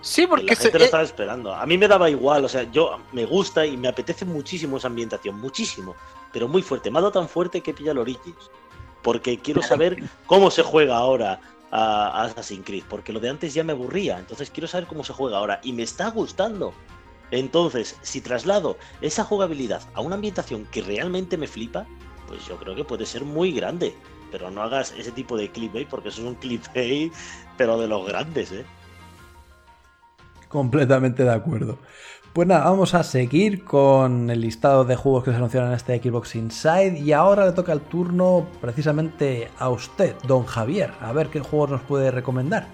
Sí, Que porque la se- gente lo eh, estaba esperando. A mí me daba igual, o sea, yo me gusta y me apetece muchísimo esa ambientación, muchísimo, pero muy fuerte. Me ha dado tan fuerte que pilla el Origins. Porque quiero saber cómo se juega ahora a, Assassin's Creed, porque lo de antes ya me aburría, entonces quiero saber cómo se juega ahora y me está gustando. Entonces, si traslado esa jugabilidad a una ambientación que realmente me flipa, pues yo creo que puede ser muy grande. Pero no hagas ese tipo de clickbait, porque eso es un clickbait, pero de los grandes, ¿eh? Completamente de acuerdo. Pues nada, vamos a seguir con el listado de juegos que se anunciaron en este Xbox Inside y ahora le toca el turno precisamente a usted, don Javier. A ver qué juegos nos puede recomendar.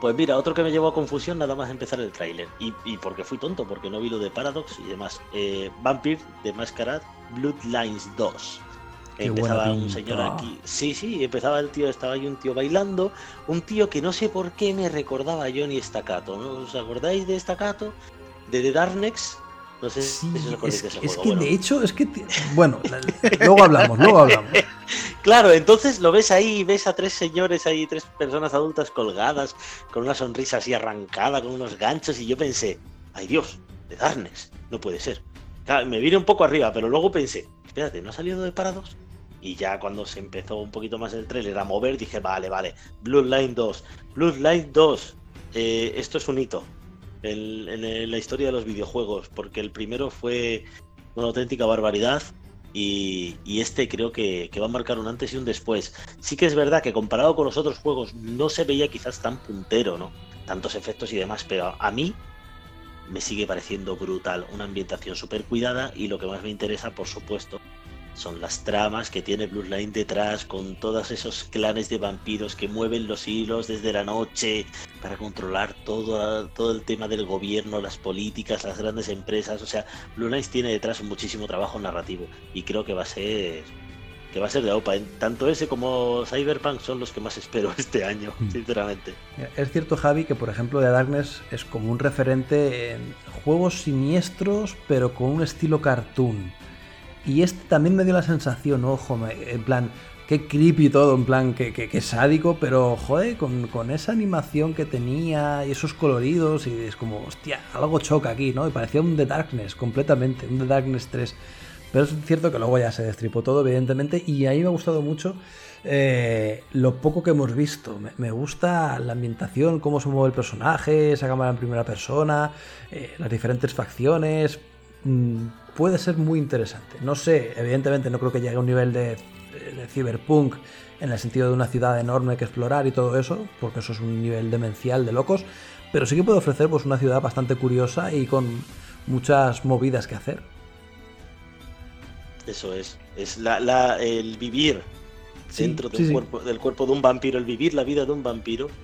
Pues mira, otro que me llevó a confusión nada más empezar el tráiler. Y, y porque fui tonto, porque no vi lo de Paradox y demás. Eh, Vampire de Masquerade Bloodlines 2. Qué empezaba un señor aquí. Sí, sí, empezaba el tío, estaba ahí un tío bailando. Un tío que no sé por qué me recordaba a Johnny Staccato. ¿no? ¿Os acordáis de Staccato? De The Darkness. No sé Sí, si es, ese es juego. que Bueno, de hecho, es que... Bueno, luego hablamos, luego hablamos. Claro, entonces lo ves ahí, ves a tres señores ahí, tres personas adultas colgadas, con una sonrisa así arrancada, con unos ganchos, y yo pensé, ay Dios, de Darkness, no puede ser. Claro, me vine un poco arriba, pero luego pensé, espérate, ¿no ha salido de Paradox? Y ya cuando se empezó un poquito más el trailer a mover, dije, vale, vale, Bloodline 2, Bloodline 2, eh, esto es un hito en, la historia de los videojuegos, porque el primero fue una auténtica barbaridad y, y este creo que, que va a marcar un antes y un después. Sí que es verdad que comparado con los otros juegos no se veía quizás tan puntero, ¿no? Tantos efectos y demás, pero a mí me sigue pareciendo brutal, una ambientación súper cuidada y lo que más me interesa, por supuesto, son las tramas que tiene Bloodline detrás con todos esos clanes de vampiros que mueven los hilos desde la noche para controlar todo, todo el tema del gobierno, las políticas, las grandes empresas. O sea, Bloodline tiene detrás muchísimo trabajo narrativo y creo que va a ser que va a ser de OPA. Tanto ese como Cyberpunk son los que más espero este año, Mm. sinceramente. Es cierto, Javi, que por ejemplo The Darkness es como un referente en juegos siniestros, pero con un estilo cartoon. Y este también me dio la sensación, ojo, en plan, qué creepy todo, en plan, que, que, que sádico, pero joder, con, con esa animación que tenía y esos coloridos, y es como, hostia, algo choca aquí, ¿no? Y parecía un The Darkness completamente, un The Darkness 3. Pero es cierto que luego ya se destripó todo, evidentemente, y a mí me ha gustado mucho eh, lo poco que hemos visto. Me, me gusta la ambientación, cómo se mueve el personaje, esa cámara en primera persona, eh, las diferentes facciones. Mm, puede ser muy interesante. No sé, evidentemente no creo que llegue a un nivel de, de cyberpunk en el sentido de una ciudad enorme que explorar y todo eso, porque eso es un nivel demencial de locos, pero sí que puede ofrecer pues, una ciudad bastante curiosa y con muchas movidas que hacer. Eso es. Es la, la- el vivir Sí, dentro del, sí. Cuerpo, del cuerpo de un vampiro, el vivir la vida de un vampiro.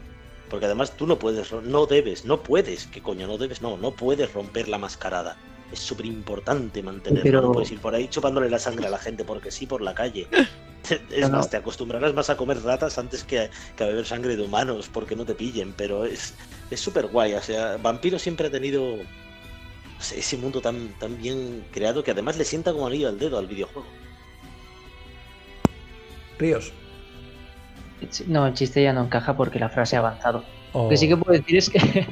Porque además tú no puedes, no debes, no puedes, que coño, no debes, no, no puedes romper la mascarada. Es súper importante mantenerlo. Pero- No puedes ir por ahí chupándole la sangre a la gente porque sí, por la calle. Es No, no. más, te acostumbrarás más a comer ratas antes que a, que a beber sangre de humanos porque no te pillen, pero es es súper guay. O sea, Vampiro siempre ha tenido ese mundo tan, tan bien creado que además le sienta como anillo al dedo al videojuego. Ríos. No, el chiste ya no encaja porque la frase ha avanzado. o- Lo que sí que puedo decir es que,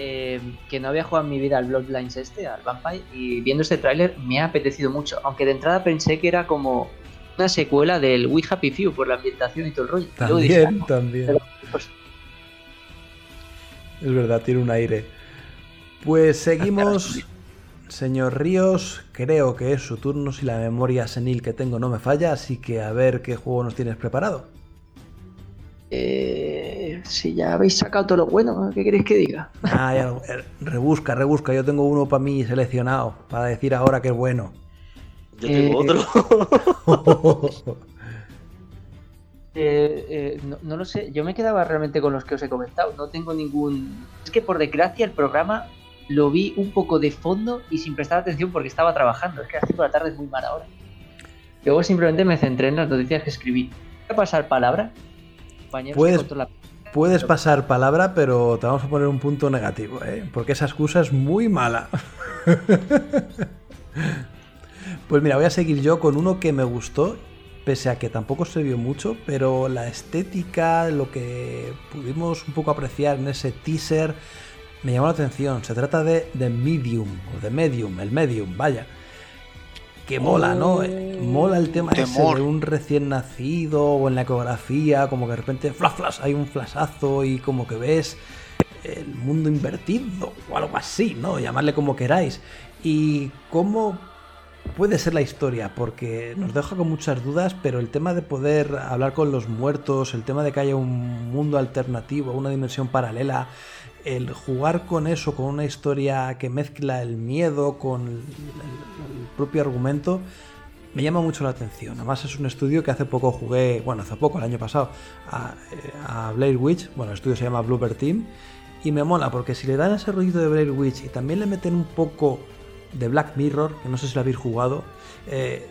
eh, que no había jugado en mi vida al Bloodlines este, al Vampire, y viendo este tráiler me ha apetecido mucho. Aunque de entrada pensé que era como una secuela del We Happy Few por la ambientación y todo el rollo. También, también. pero, pues, Es verdad, tiene un aire. Pues seguimos, señor Ríos. Creo que es su turno si la memoria senil que tengo no me falla, así que a ver qué juego nos tienes preparado. Eh, si ya habéis sacado todo lo bueno, ¿qué queréis que diga? Ah, ya, eh, rebusca, rebusca. Yo tengo uno para mí seleccionado, para decir ahora que es bueno. Yo tengo Eh, otro. Eh, eh, no, no lo sé, yo me quedaba realmente con los que os he comentado. No tengo ningún. Es que por desgracia el programa lo vi un poco de fondo y sin prestar atención porque estaba trabajando. Es que a las 5 de la tarde es muy mala hora. Luego simplemente me centré en las noticias que escribí. Voy a pasar palabra, compañeros. que Puedes- controlan- Puedes pasar palabra, pero te vamos a poner un punto negativo, ¿eh? porque esa excusa es muy mala. pues mira, voy a seguir yo con uno que me gustó, pese a que tampoco se vio mucho, pero la estética, lo que pudimos un poco apreciar en ese teaser, me llamó la atención. Se trata de The Medium, o The Medium, el Medium, vaya. Que mola, ¿no? Eh, Mola el tema ese Temor. de un recién nacido o en la ecografía, como que de repente flash, flash, hay un flashazo y como que ves el mundo invertido o algo así, ¿no? Llamarle como queráis. Y cómo puede ser la historia, porque nos deja con muchas dudas, pero el tema de poder hablar con los muertos, el tema de que haya un mundo alternativo, una dimensión paralela, el jugar con eso, con una historia que mezcla el miedo con el, propio argumento, me llama mucho la atención. Además es un estudio que hace poco jugué, bueno, hace poco, el año pasado, a, eh, a Blair Witch, bueno, el estudio se llama Blooper Team, y me mola, porque si le dan ese rollito de Blair Witch y también le meten un poco de Black Mirror, que no sé si lo habéis jugado, eh,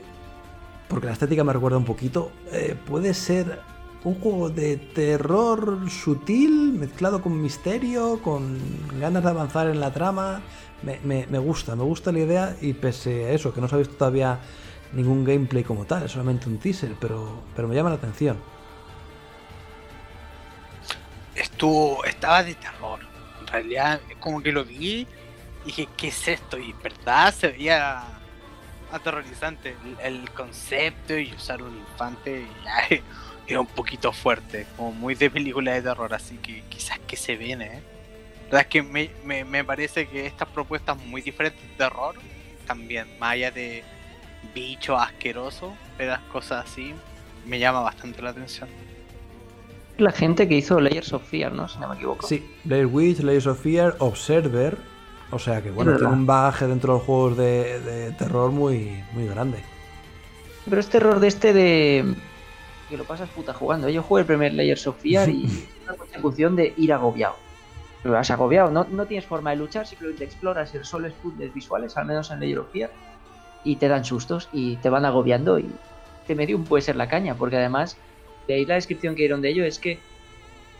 porque la estética me recuerda un poquito, eh, puede ser un juego de terror sutil, mezclado con misterio, con ganas de avanzar en la trama. Me, me- gusta, me gusta la idea y pese a eso, que no se ha visto todavía ningún gameplay como tal, es solamente un teaser, pero, pero me llama la atención. Estuvo, estaba de terror. En realidad, como que lo vi y dije, ¿qué es esto? Y verdad se veía aterrorizante el, concepto y usar un infante ya era un poquito fuerte, como muy de película de terror, así que quizás que se viene. ¿eh? La verdad es que me, me, me parece que estas propuestas muy diferentes de terror, también, más allá de bichos asquerosos, las cosas así, me llama bastante la atención. La gente que hizo Layers of Fear, ¿no? Si no me equivoco. Sí, Blair Witch, Layers of Fear, Observer, o sea que bueno, Es tiene un bagaje dentro de los juegos de, de terror muy, muy grande. Pero este error de este de que lo pasas puta jugando. Yo jugué el primer Layers of Fear y una consecución de ir agobiado. Pero vas agobiado, no, no tienes forma de luchar, simplemente exploras el solo de visuales, al menos en Layers of Fear, y te dan sustos y te van agobiando y te medio puede ser la caña, porque además de ahí la descripción que dieron de ello es que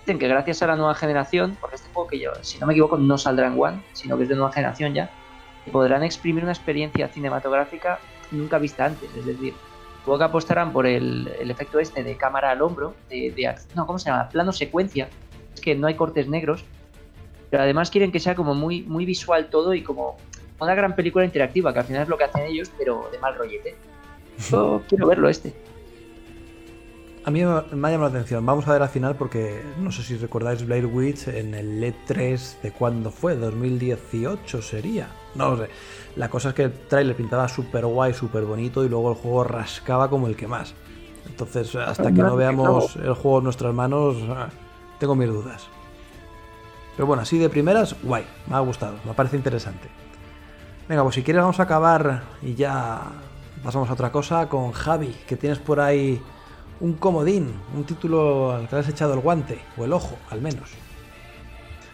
dicen que gracias a la nueva generación, porque este juego que yo, si no me equivoco, no saldrá en One, sino que es de nueva generación ya, podrán exprimir una experiencia cinematográfica nunca vista antes. Es decir, luego que apostarán por el, efecto este de cámara al hombro, de, no, ¿cómo se llama? Plano secuencia, es que no hay cortes negros, pero además quieren que sea como muy, muy visual todo y como una gran película interactiva, que al final es lo que hacen ellos, pero de mal rollete. Yo quiero verlo este. A mí me ha llamado la atención. Vamos a ver al final porque no sé si recordáis Blair Witch en el E3 de cuándo fue, 2018 sería. No lo sé. La cosa es que el trailer pintaba súper guay, súper bonito y luego el juego rascaba como el que más. Entonces, hasta que no veamos el juego en nuestras manos, tengo mis dudas. Pero bueno, así de primeras, guay, me ha gustado, me parece interesante. Venga, pues si quieres vamos a acabar y ya pasamos a otra cosa con Javi, que tienes por ahí un comodín, un título al que le has echado el guante, o el ojo, al menos.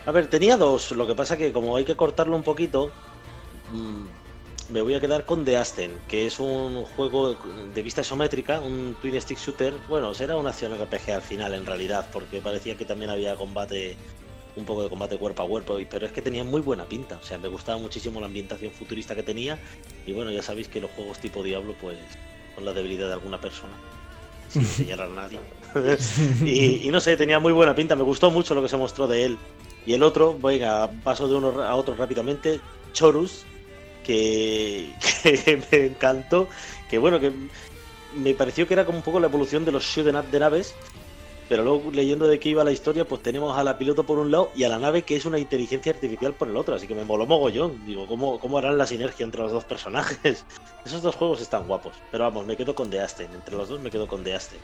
A ver, tenía dos, lo que pasa que como hay que cortarlo un poquito, me voy a quedar con The Aston, que es un juego de vista isométrica, un twin stick shooter. Bueno, será una acción RPG al final en realidad, porque parecía que también había combate, un poco de combate cuerpo a cuerpo, pero es que tenía muy buena pinta. O sea, me gustaba muchísimo la ambientación futurista que tenía. Y bueno, ya sabéis que los juegos tipo Diablo, pues, con la debilidad de alguna persona sin enseñar a nadie. y, no sé, tenía muy buena pinta, me gustó mucho lo que se mostró de él. Y el otro, venga, paso de uno a otro rápidamente, Chorus, que, me encantó, que bueno, que me pareció que era como un poco la evolución de los shoot'em up de naves, pero luego leyendo de qué iba la historia, pues tenemos a la piloto por un lado y a la nave que es una inteligencia artificial por el otro, así que me moló mogollón. Digo, ¿cómo, cómo harán la sinergia entre los dos personajes? Esos dos juegos están guapos, pero vamos, me quedo con The Aston, entre los dos me quedo con The Aston.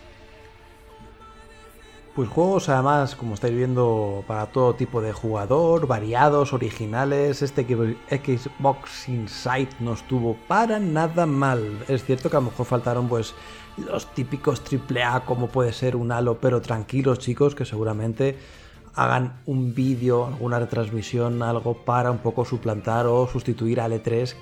Pues juegos además, como estáis viendo, para todo tipo de jugador, variados, originales. Este Xbox Insight no estuvo para nada mal. Es cierto que a lo mejor faltaron pues los típicos AAA como puede ser un Halo, pero tranquilos chicos que seguramente hagan un vídeo, alguna retransmisión, algo para un poco suplantar o sustituir al E3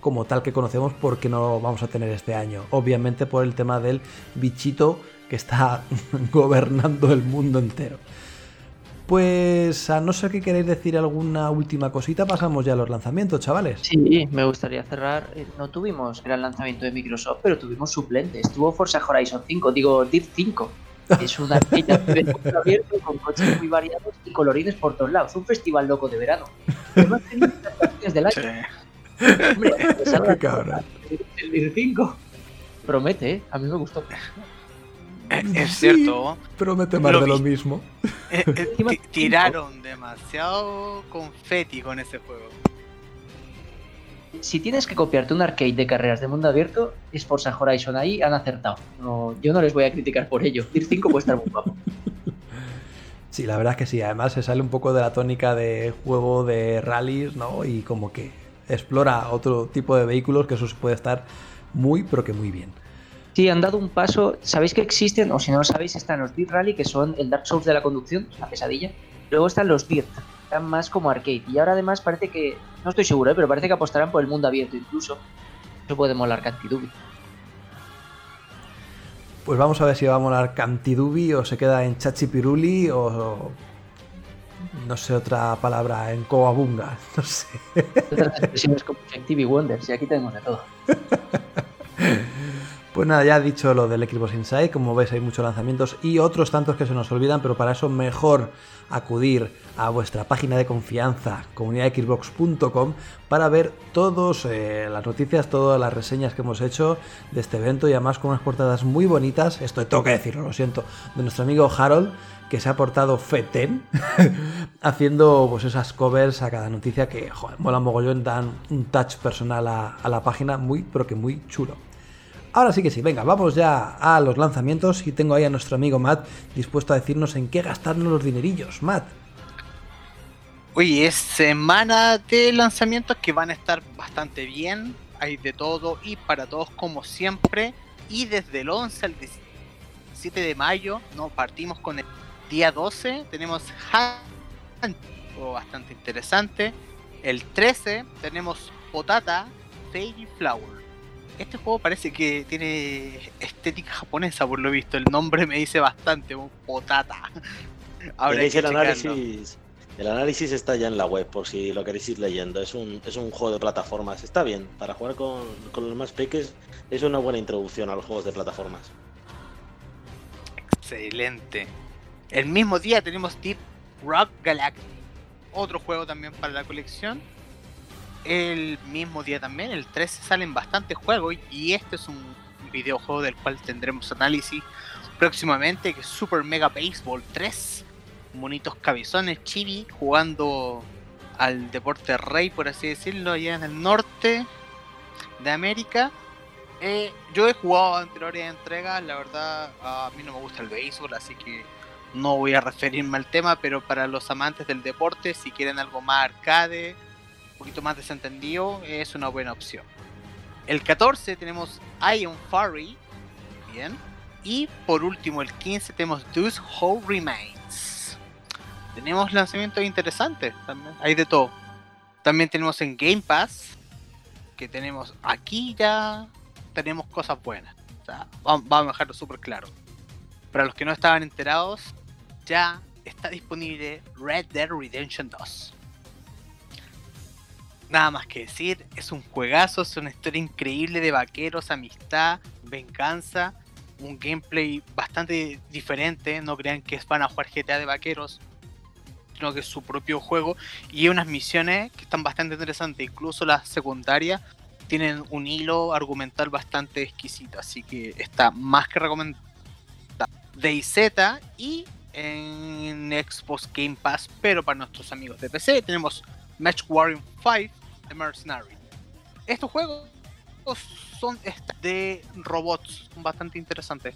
como tal que conocemos porque no vamos a tener este año. Obviamente por el tema del bichito que está gobernando el mundo entero. Pues a no ser que queréis decir alguna última cosita, pasamos ya a los lanzamientos, chavales. Sí, me gustaría cerrar. Eh, no tuvimos gran lanzamiento de Microsoft, pero tuvimos suplentes. Tuvo Forza Horizon 5, digo Div 5. Es una peña abierto con coches muy variados y colorines por todos lados. Un festival loco de verano. Además, del año. Hombre, el Div 5 promete, ¿eh? A mí me gustó. Es cierto. Promete más de lo mismo. Eh, eh, tiraron demasiado confeti con ese juego. Si tienes que copiarte un arcade de carreras de mundo abierto, es Forza Horizon ahí, han acertado. yo no les voy a criticar por ello. Dir 5 puede estar muy guapo. Sí, la verdad es que sí. Además se sale un poco de la tónica de juego de rallies, ¿no? Y como que explora otro tipo de vehículos que eso puede estar muy, pero que muy bien. Sí, han dado un paso. Sabéis que existen, o si no lo sabéis, están los Dirt Rally, que son el Dark Souls de la conducción, la pesadilla. Luego están los Dirt, están más como arcade. Y ahora además parece que, no estoy seguro, ¿eh? pero parece que apostarán por el mundo abierto incluso. Eso puede molar Cantidubi. Pues vamos a ver si va a molar Cantidubi o se queda en Chachipiruli o, no sé otra palabra en Coabunga, no sé. Otras expresiones como TV Wonders y aquí tenemos de todo. Pues nada, ya he dicho lo del Xbox Inside, como veis hay muchos lanzamientos y otros tantos que se nos olvidan, pero para eso mejor acudir a vuestra página de confianza, comunidadxbox.com, para ver todas eh, las noticias, todas las reseñas que hemos hecho de este evento y además con unas portadas muy bonitas, esto tengo que decirlo, lo siento, de nuestro amigo Harold, que se ha portado feten haciendo pues esas covers a cada noticia que, joder, mola mogollón, dan un touch personal a, a la página muy, pero que muy chulo. Ahora sí que sí, venga, vamos ya a los lanzamientos y tengo ahí a nuestro amigo Matt dispuesto a decirnos en qué gastarnos los dinerillos. Matt. Uy, es semana de lanzamientos que van a estar bastante bien, hay de todo y para todos como siempre. Y desde el 11 al 17 de mayo, no partimos con el día 12, tenemos Hunt, bastante interesante. El 13 tenemos Potata Fairy Flower. Este juego parece que tiene estética japonesa, por lo visto. El nombre me dice bastante, un Potata. Checarlo. análisis. El análisis está ya en la web por si lo queréis ir leyendo. Es un, es un juego de plataformas. Está bien. Para jugar con, con los más peques es una buena introducción a los juegos de plataformas. Excelente. El mismo día tenemos Deep Rock Galactic, otro juego también para la colección. El mismo día también, el 13, salen bastantes juegos y este es un videojuego del cual tendremos análisis próximamente, que es Super Mega Baseball 3. Monitos cabezones, chibi, jugando al deporte rey, por así decirlo, allá en el norte de América. Eh, yo he jugado anteriores entregas, la verdad a mí no me gusta el béisbol, así que no voy a referirme al tema, pero para los amantes del deporte, si quieren algo más arcade, poquito más desentendido, es una buena opción. El 14 tenemos Iron Furry, bien. Y por último, el 15 tenemos Deuce Who Remains. Tenemos lanzamientos interesantes, hay de todo. También tenemos en Game Pass, que tenemos aquí ya tenemos cosas buenas. O sea, vamos a dejarlo súper claro. Para los que no estaban enterados, ya está disponible Red Dead Redemption 2. Nada más que decir, es un juegazo, es una historia increíble de vaqueros, amistad, venganza, un gameplay bastante diferente, no crean que van a jugar GTA de vaqueros, sino que es su propio juego y unas misiones que están bastante interesantes, incluso las secundarias tienen un hilo argumental bastante exquisito, así que está más que recomendado. DayZ y en Xbox Game Pass, pero para nuestros amigos de PC tenemos Match Warrior 5 Mercenary. Estos juegos son de robots, son bastante interesantes.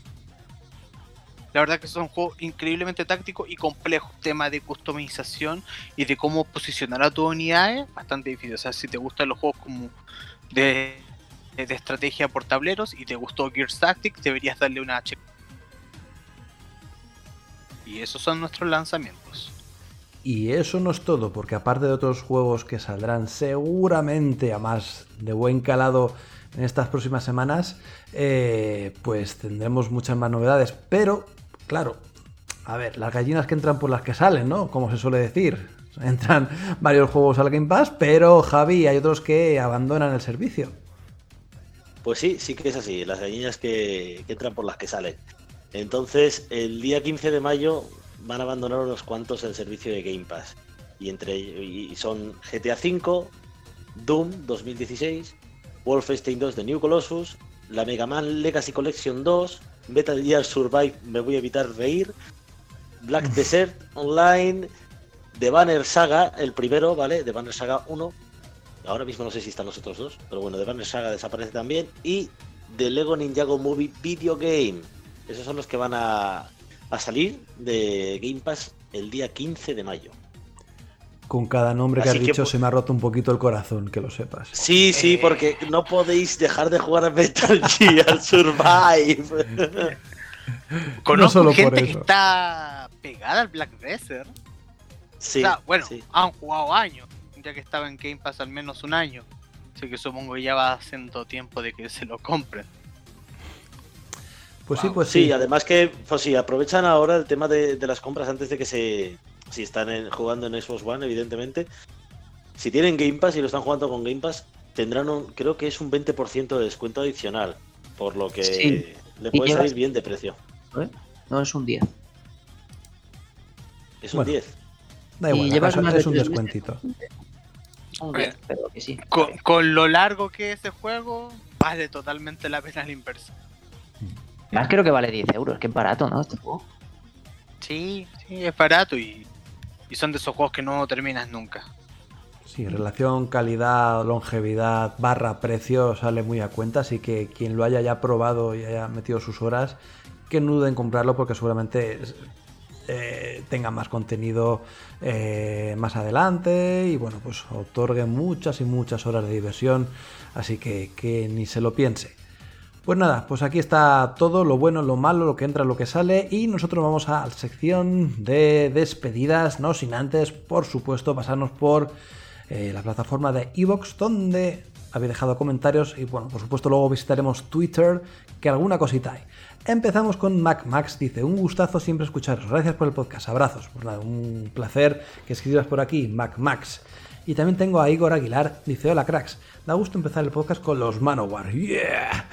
La verdad que son juegos increíblemente tácticos y complejos. Tema de customización y de cómo posicionar a tus unidades, bastante difícil. O sea, si te gustan los juegos como de, de estrategia por tableros y te gustó Gears Tactics, deberías darle una check. Y esos son nuestros lanzamientos. Y eso no es todo, porque aparte de otros juegos que saldrán seguramente a más de buen calado en estas próximas semanas, eh, pues tendremos muchas más novedades. Pero, claro, a ver, las gallinas que entran por las que salen, ¿no? Como se suele decir. Entran varios juegos al Game Pass, pero Javi, hay otros que abandonan el servicio. Pues sí, sí que es así, las gallinas que, que entran por las que salen. Entonces, el día 15 de mayo van a abandonar unos cuantos el servicio de Game Pass. Y entre y son GTA V, Doom 2016, Wolfenstein 2 de New Colossus, la Mega Man Legacy Collection 2, Metal Gear Survive, me voy a evitar reír, Black Desert Online, The Banner Saga, el primero, ¿vale? The Banner Saga 1. Ahora mismo no sé si están los otros dos, pero bueno, The Banner Saga desaparece también. Y The Lego Ninjago Movie Video Game. Esos son los que van a, a salir de Game Pass el día 15 de mayo. Con cada nombre que Así has que, dicho pues- se me ha roto un poquito el corazón, que lo sepas. Sí, sí, Eh. porque no podéis dejar de jugar a Metal Gear Survive. Conozco solo por gente que está pegada al Black Desert. Sí, o sea, bueno, sí. han jugado años, ya que estaba en Game Pass al menos un año. Así que supongo que ya va haciendo tiempo de que se lo compren. Pues sí, pues Sí, sí. además que pues sí, aprovechan ahora el tema de, de las compras antes de que se. Si están en- jugando en Xbox One, evidentemente. Si tienen Game Pass y lo están jugando con Game Pass, tendrán un, creo que es un 20% de descuento adicional. Por lo que Sí. le Y puede llevas- salir bien de precio. ¿eh? No es un 10. Es un Bueno. 10. Da y igual, llevas más de es un descuentito. Un Bueno. 10, pero que sí. Con, con lo largo que es ese juego, vale totalmente la pena la inversión. Más creo que vale 10 euros, que es barato, ¿no? Este juego. Sí, sí, es barato y, y son de esos juegos que no terminas nunca. Sí, relación calidad, longevidad, barra precio sale muy a cuenta, así que quien lo haya ya probado y haya metido sus horas, que no duden en comprarlo porque seguramente eh, tenga más contenido eh, más adelante y bueno, pues otorgue muchas y muchas horas de diversión, así que que ni se lo piense. Pues nada, pues aquí está todo, lo bueno, lo malo, lo que entra, lo que sale y nosotros vamos a la sección de despedidas, no sin antes, por supuesto, pasarnos por eh, la plataforma de Evox donde habéis dejado comentarios y bueno, por supuesto luego visitaremos Twitter, que alguna cosita hay. Empezamos con Mac Max, dice, un gustazo siempre escucharos, gracias por el podcast, abrazos, pues nada, un placer que escribas por aquí, Mac Max. Y también tengo a Igor Aguilar, dice, hola cracks, da gusto empezar el podcast con los Manowar, yeah.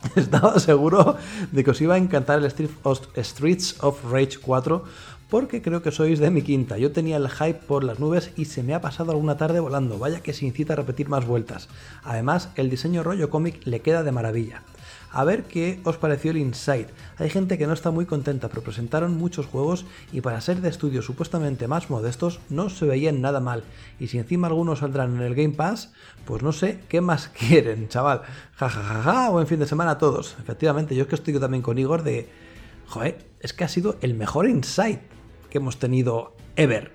Estaba seguro de que os iba a encantar el Streets of Rage 4 porque creo que sois de mi quinta. Yo tenía el hype por las nubes y se me ha pasado alguna tarde volando. Vaya que se incita a repetir más vueltas. Además, el diseño rollo cómic le queda de maravilla. A ver qué os pareció el Inside. Hay gente que no está muy contenta, pero presentaron muchos juegos y para ser de estudios supuestamente más modestos no se veían nada mal. Y si encima algunos saldrán en el Game Pass, pues no sé qué más quieren, chaval. Ja ja ja ja, buen fin de semana a todos. Efectivamente, yo es que estoy también con Igor de... Joder, es que ha sido el mejor Inside que hemos tenido ever.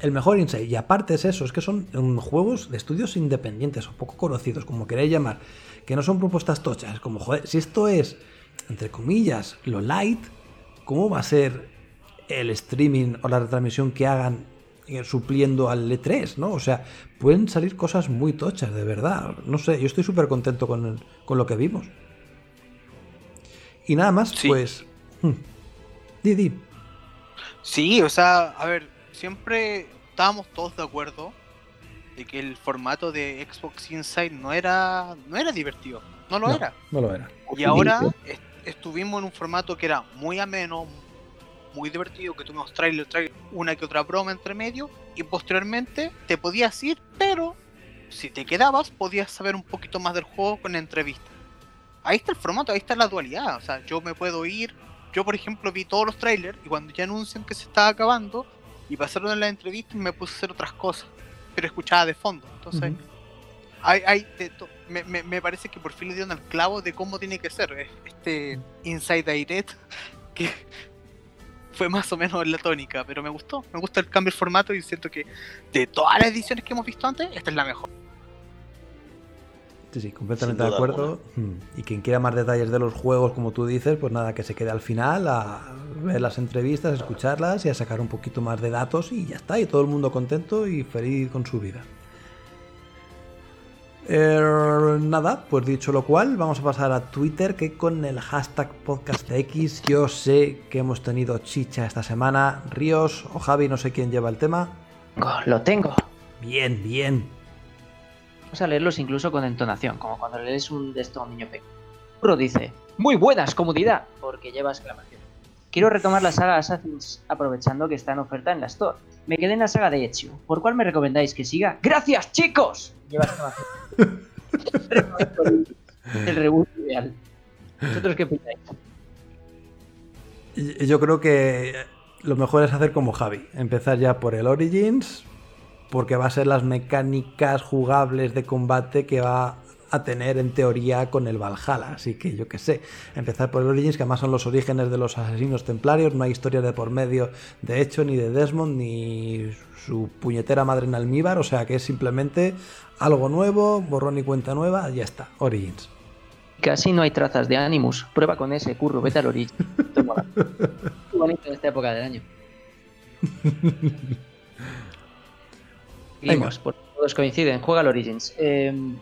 El mejor Inside. Y aparte es eso, es que son juegos de estudios independientes o poco conocidos, como queréis llamar que no son propuestas tochas. Es como, joder, si esto es, entre comillas, lo light, ¿cómo va a ser el streaming o la retransmisión que hagan eh, supliendo al E3, ¿no? O sea, pueden salir cosas muy tochas, de verdad. No sé, yo estoy súper contento con, con, lo que vimos. Y nada más, pues... Hmm. Didi. Sí, o sea, a ver, siempre estábamos todos de acuerdo de que el formato de Xbox Inside no era no era divertido, no lo era. No lo era. Y ahora estuvimos en un formato que era muy ameno, muy divertido, que tuvimos trailer, trailer, una que otra broma entre medio y posteriormente te podías ir, pero si te quedabas podías saber un poquito más del juego con entrevistas. Ahí está el formato, ahí está la dualidad, o sea, yo me puedo ir, yo por ejemplo vi todos los trailers y cuando ya anuncian que se estaba acabando y pasaron en la entrevista me puse a hacer otras cosas pero escuchada de fondo. Entonces, hay, hay me, me, parece que por fin le dieron al clavo de cómo tiene que ser eh, este Inside Direct, que fue más o menos la tónica, pero me gustó, me gusta el cambio de formato y siento que de todas las ediciones que hemos visto antes, esta es la mejor. Sí, sí, completamente de acuerdo. Hmm. Y quien quiera más detalles de los juegos, como tú dices, pues nada, que se quede al final a ver las entrevistas, escucharlas y a sacar un poquito más de datos y ya está, y todo el mundo contento y feliz con su vida. Er, nada, pues dicho lo cual, vamos a pasar a Twitter que con el hashtag podcastx yo sé que hemos tenido chicha esta semana. Ríos o Javi, no sé quién lleva el tema. Lo tengo. Bien, bien. A leerlos incluso con entonación, como cuando lees un de a un niño pequeño. Burro dice, muy buenas, comodidad, porque lleva exclamación. Quiero retomar la saga Assassin's aprovechando que está en oferta en la Store. Me quedé en la saga de Ezio, ¿por cuál me recomendáis que siga? ¡Gracias, chicos! Lleva exclamación. El reboot ideal. ¿Vosotros qué pensáis? Yo creo que lo mejor es hacer como Javi, empezar ya por el Origins, porque va a ser las mecánicas jugables de combate que va a tener en teoría con el Valhalla. Así que yo qué sé, empezar por el Origins, que además son los orígenes de los asesinos templarios, no hay historia de por medio de hecho, ni de Desmond, ni su puñetera madre en almíbar, o sea que es simplemente algo nuevo, borrón y cuenta nueva, ya está, Origins. Casi no hay trazas de Animus. Prueba con ese, curro, vete al Origins. Bonito en esta época del año. Seguimos, por todos coinciden. Juega al Origins. Em,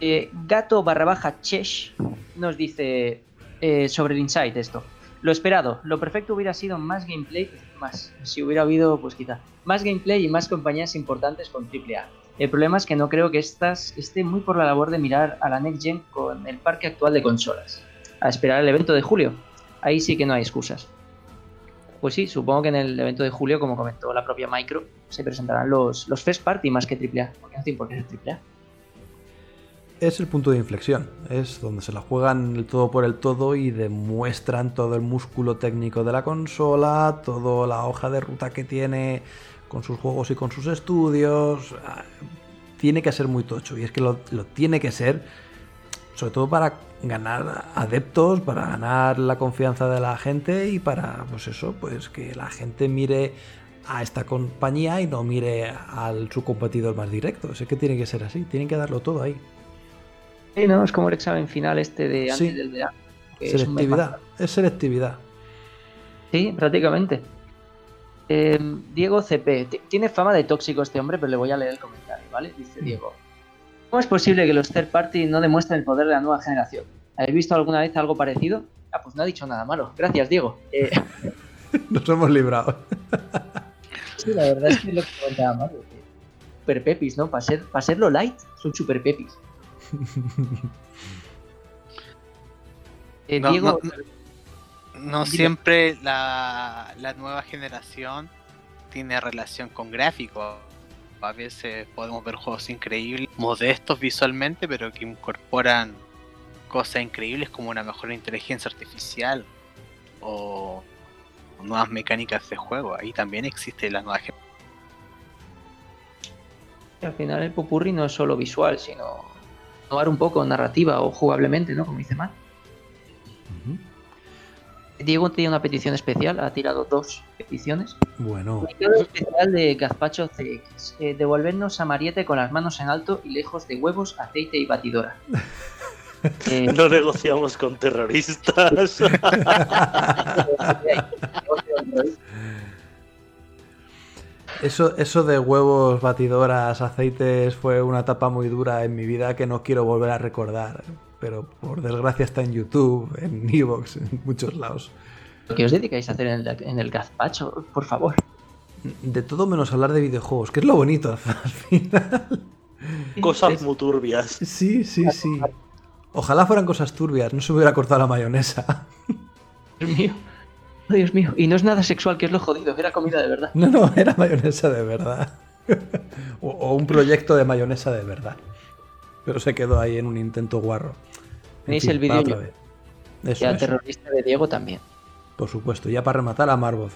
eh, gato barra baja Chesh nos dice eh, sobre el Inside esto. Lo esperado, lo perfecto hubiera sido más gameplay, más, si hubiera habido, pues quizá, más gameplay y más compañías importantes con AAA. El problema es que no creo que estas esté muy por la labor de mirar a la Next Gen con el parque actual de consolas. A esperar el evento de julio. Ahí sí que no hay excusas. Pues sí, supongo que en el evento de julio, como comentó la propia Micro, se presentarán los, los First Party más que AAA, porque no tiene por qué ser AAA. Es el punto de inflexión, es donde se la juegan el todo por el todo y demuestran todo el músculo técnico de la consola, toda la hoja de ruta que tiene con sus juegos y con sus estudios. Ah, tiene que ser muy tocho y es que lo tiene que ser sobre todo para ganar adeptos, para ganar la confianza de la gente y para, pues eso, pues que la gente mire a esta compañía y no mire al su competidor más directo. Sé que tiene que ser así, tienen que darlo todo ahí. Sí, no, es como el examen final este de antes Sí. del verano. que es Selectividad. Es selectividad. Sí, prácticamente. Eh, Diego CP. Tiene fama de tóxico este hombre, pero le voy a leer el comentario, ¿vale? Dice Diego. ¿Cómo es posible que los third party no demuestren el poder de la nueva generación? ¿Habéis visto alguna vez algo parecido? Ah, pues no ha dicho nada malo. Gracias, Diego. Eh, Nos hemos librado. sí, la verdad es que es lo que comentaba Mario. que Super pepis, ¿no? Para ser, para serlo light, son super pepis. Eh, No, Diego, no, No siempre la, la nueva generación tiene relación con gráficos. A veces podemos ver juegos increíbles, modestos visualmente, pero que incorporan cosas increíbles como una mejor inteligencia artificial o nuevas mecánicas de juego. Ahí también existe la nueva generación. al final el popurri no es solo visual, sino innovar un poco narrativa o jugablemente, ¿no? Como dice Matt. Ujú. Diego tiene una petición especial, ha tirado dos peticiones. Bueno, especial de Gazpacho CX. eh, devolvernos a Mariette con las manos en alto y lejos de huevos, aceite y batidora. Eh, No negociamos con terroristas. eso, eso de huevos, batidoras, aceites fue una etapa muy dura en mi vida que no quiero volver a recordar. Pero por desgracia está en YouTube, en Evox, en muchos lados. ¿Qué os dedicáis a hacer en el, en el Gazpacho? Por favor. De todo menos hablar de videojuegos, que es lo bonito al final. Cosas muy turbias. Sí, sí, sí. Ojalá fueran cosas turbias, no se hubiera cortado la mayonesa. Dios mío. Oh, Dios mío. Y no es nada sexual, que es lo jodido, era comida de verdad. No, no, era mayonesa de verdad. o, o un proyecto de mayonesa de verdad. Pero se quedó ahí en un intento guarro. En Tenéis fin, el vídeo otra vez. Eso, Y al eso, terrorista de Diego también. por supuesto. Ya para rematar a Marvoth.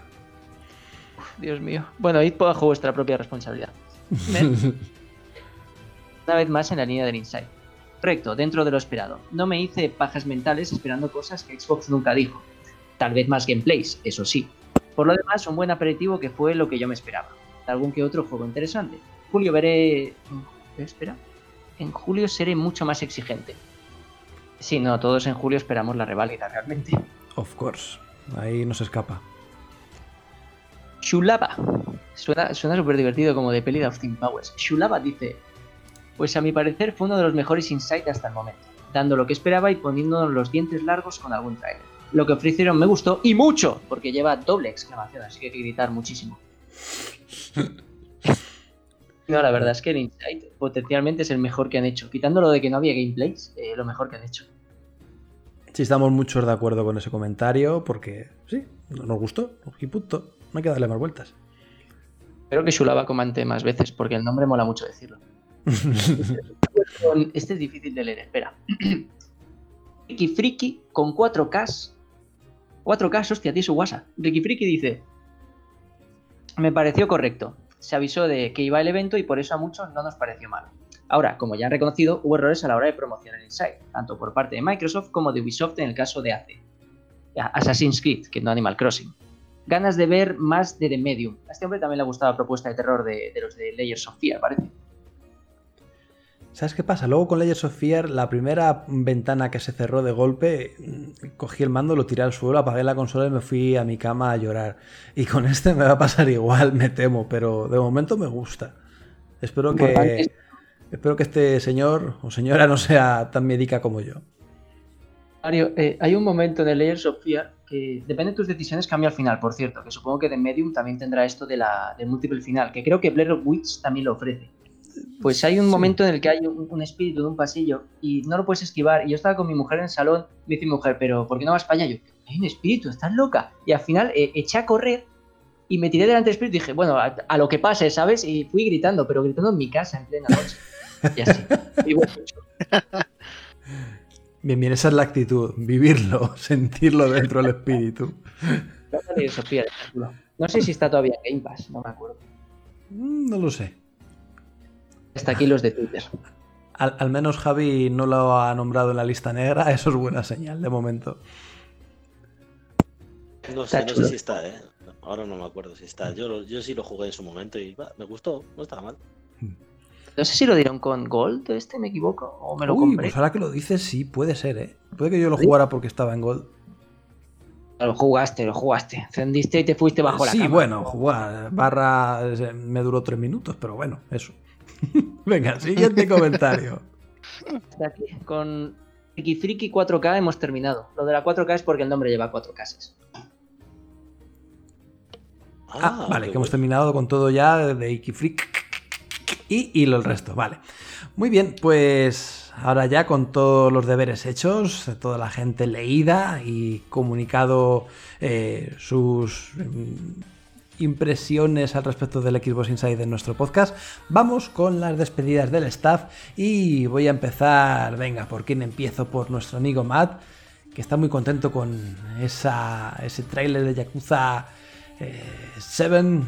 Dios mío. Bueno, id bajo vuestra propia responsabilidad. Una vez más en la línea del Inside. Correcto, dentro de lo esperado. No me hice pajas mentales esperando cosas que Xbox nunca dijo. Tal vez más gameplays, eso sí. Por lo demás, un buen aperitivo que fue lo que yo me esperaba. Algún que otro juego interesante. Julio veré... ¿Qué espera? En julio seré mucho más exigente. Sí, no, todos en julio esperamos la reválida realmente. Of course. Ahí no se escapa. Shulaba. Suena suena súper divertido como de peli de Austin Powers. Shulaba dice, pues a mi parecer fue uno de los mejores insights hasta el momento, dando lo que esperaba y poniéndonos los dientes largos con algún trailer. Lo que ofrecieron me gustó y mucho, porque lleva doble exclamación, así que hay que gritar muchísimo. No, la verdad es que el Insight potencialmente es el mejor que han hecho. Quitándolo de que no había gameplays, eh, lo mejor que han hecho. Sí, estamos muchos de acuerdo con ese comentario, porque sí, nos gustó. Y punto. No hay que darle más vueltas. Espero que Shulaba comente más veces, porque el nombre mola mucho decirlo. Este es difícil de leer, espera. Ricky Friki con 4K. 4K, hostia, tiene su WhatsApp. Ricky Friki dice: Me pareció correcto. Se avisó de que iba el evento y por eso a muchos no nos pareció malo. Ahora, como ya han reconocido, hubo errores a la hora de promocionar Inside, tanto por parte de Microsoft como de Ubisoft en el caso de AC. Assassin's Creed, que no Animal Crossing. Ganas de ver más de The Medium. A este hombre también le ha gustado la propuesta de terror de, de los de Layers of Fear, parece. ¿Sabes qué pasa? Luego con Layers of Fear, la primera ventana que se cerró de golpe, mm, cogí el mando, lo tiré al suelo, apagué la consola y me fui a mi cama a llorar. Y con este me va a pasar igual, me temo, pero de momento me gusta. Espero que, es- espero que este señor o señora no sea tan médica como yo. Mario, eh, hay un momento en el Layers of Fear que depende de tus decisiones cambia al final, por cierto, que supongo que The Medium también tendrá esto de la, del múltiple final, que creo que Blair Witch también lo ofrece. Pues hay un Sí. momento en el que hay un, un espíritu de un pasillo y no lo puedes esquivar. Y yo estaba con mi mujer en el salón, me dice mi mujer, pero ¿por qué no vas para allá? Yo, hay un espíritu, estás loca. Y al final eh, eché a correr y me tiré delante del espíritu y dije, bueno, a, a lo que pase, ¿sabes? Y fui gritando, pero gritando en mi casa en plena noche. Y así. Y bueno, Bien, bien, esa es la actitud, vivirlo, sentirlo dentro del espíritu. ejemplo. No sé si está todavía en Game Pass, no me acuerdo. Mm, No lo sé. Hasta aquí los de Twitter. Al, al menos Javi no lo ha nombrado en la lista negra, eso es buena señal de momento. No sé, no sé si está, ¿eh? Ahora no me acuerdo si está. Yo, yo sí lo jugué en su momento y me gustó, no estaba mal. No sé si lo dieron con Gold, este me equivoco, o me lo Uy, compré. pues ahora que lo dices, sí, puede ser, ¿eh? Puede que yo lo jugara porque estaba en Gold. Lo jugaste, lo jugaste. Encendiste y te fuiste bajo la sí, cama. bueno, jugar. Barra eh, me duró tres minutos, pero bueno, eso. Venga, siguiente comentario. Aquí. Con Friki Friki 4K hemos terminado. Lo de la 4K es porque el nombre lleva cuatro cases. Ah, vale, que hemos terminado con todo ya de Iki Freak y, y lo el resto, vale. Muy bien, pues ahora ya con todos los deberes hechos, toda la gente leída y comunicado eh, sus mm, impresiones al respecto del Xbox Inside en nuestro podcast, vamos con las despedidas del staff y voy a empezar, venga, ¿por quién empiezo? Por nuestro amigo Matt, que está muy contento con ese tráiler de Yakuza eh, 7.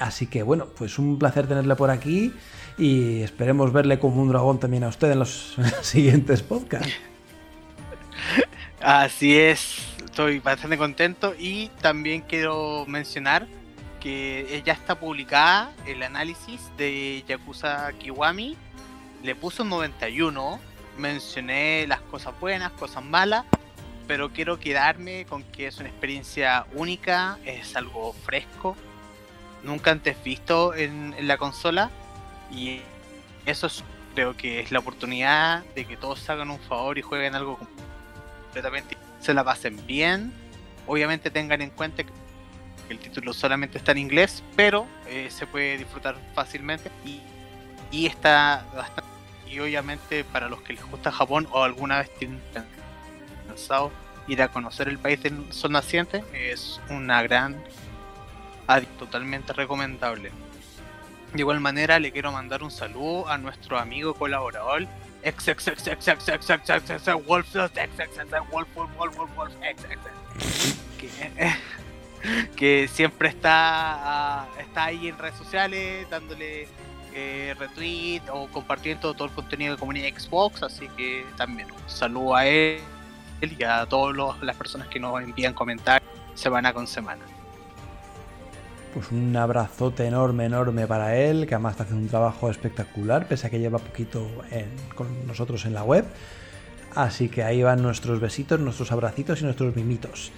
Así que bueno, pues un placer tenerle por aquí y esperemos verle como un dragón también a usted en los siguientes podcasts. Así es, estoy bastante contento. Y también quiero mencionar que ya está publicada el análisis de Yakuza Kiwami. Le puso un 91, mencioné las cosas buenas, cosas malas, pero quiero quedarme con que es una experiencia única, es algo fresco, nunca antes visto en, en la consola. Y eso es- creo que es la oportunidad de que todos hagan un favor y jueguen algo completamente se la pasen bien. Obviamente tengan en cuenta que el título solamente está en inglés, pero eh, se puede disfrutar fácilmente y, y está bastante. Y obviamente para los que les gusta Japón o alguna vez tienen pensado ir a conocer el país del sol naciente, es una gran totalmente recomendable. De igual manera le quiero mandar un saludo a nuestro amigo colaborador ex ex ex ex ex ex ex ex ex wolf ex ex ex wolf wolf wolf wolf wolf ex que, siempre está ah, está ahí en redes sociales dándole eh, retweet o compartiendo todo el contenido de comunidad Xbox así que también un saludo a él y a todas las personas que nos envían comentarios semana con semana Pues un abrazote enorme, enorme para él, que además está haciendo un trabajo espectacular, pese a que lleva poquito con nosotros en la web. Así que ahí van nuestros besitos, nuestros abracitos y nuestros mimitos.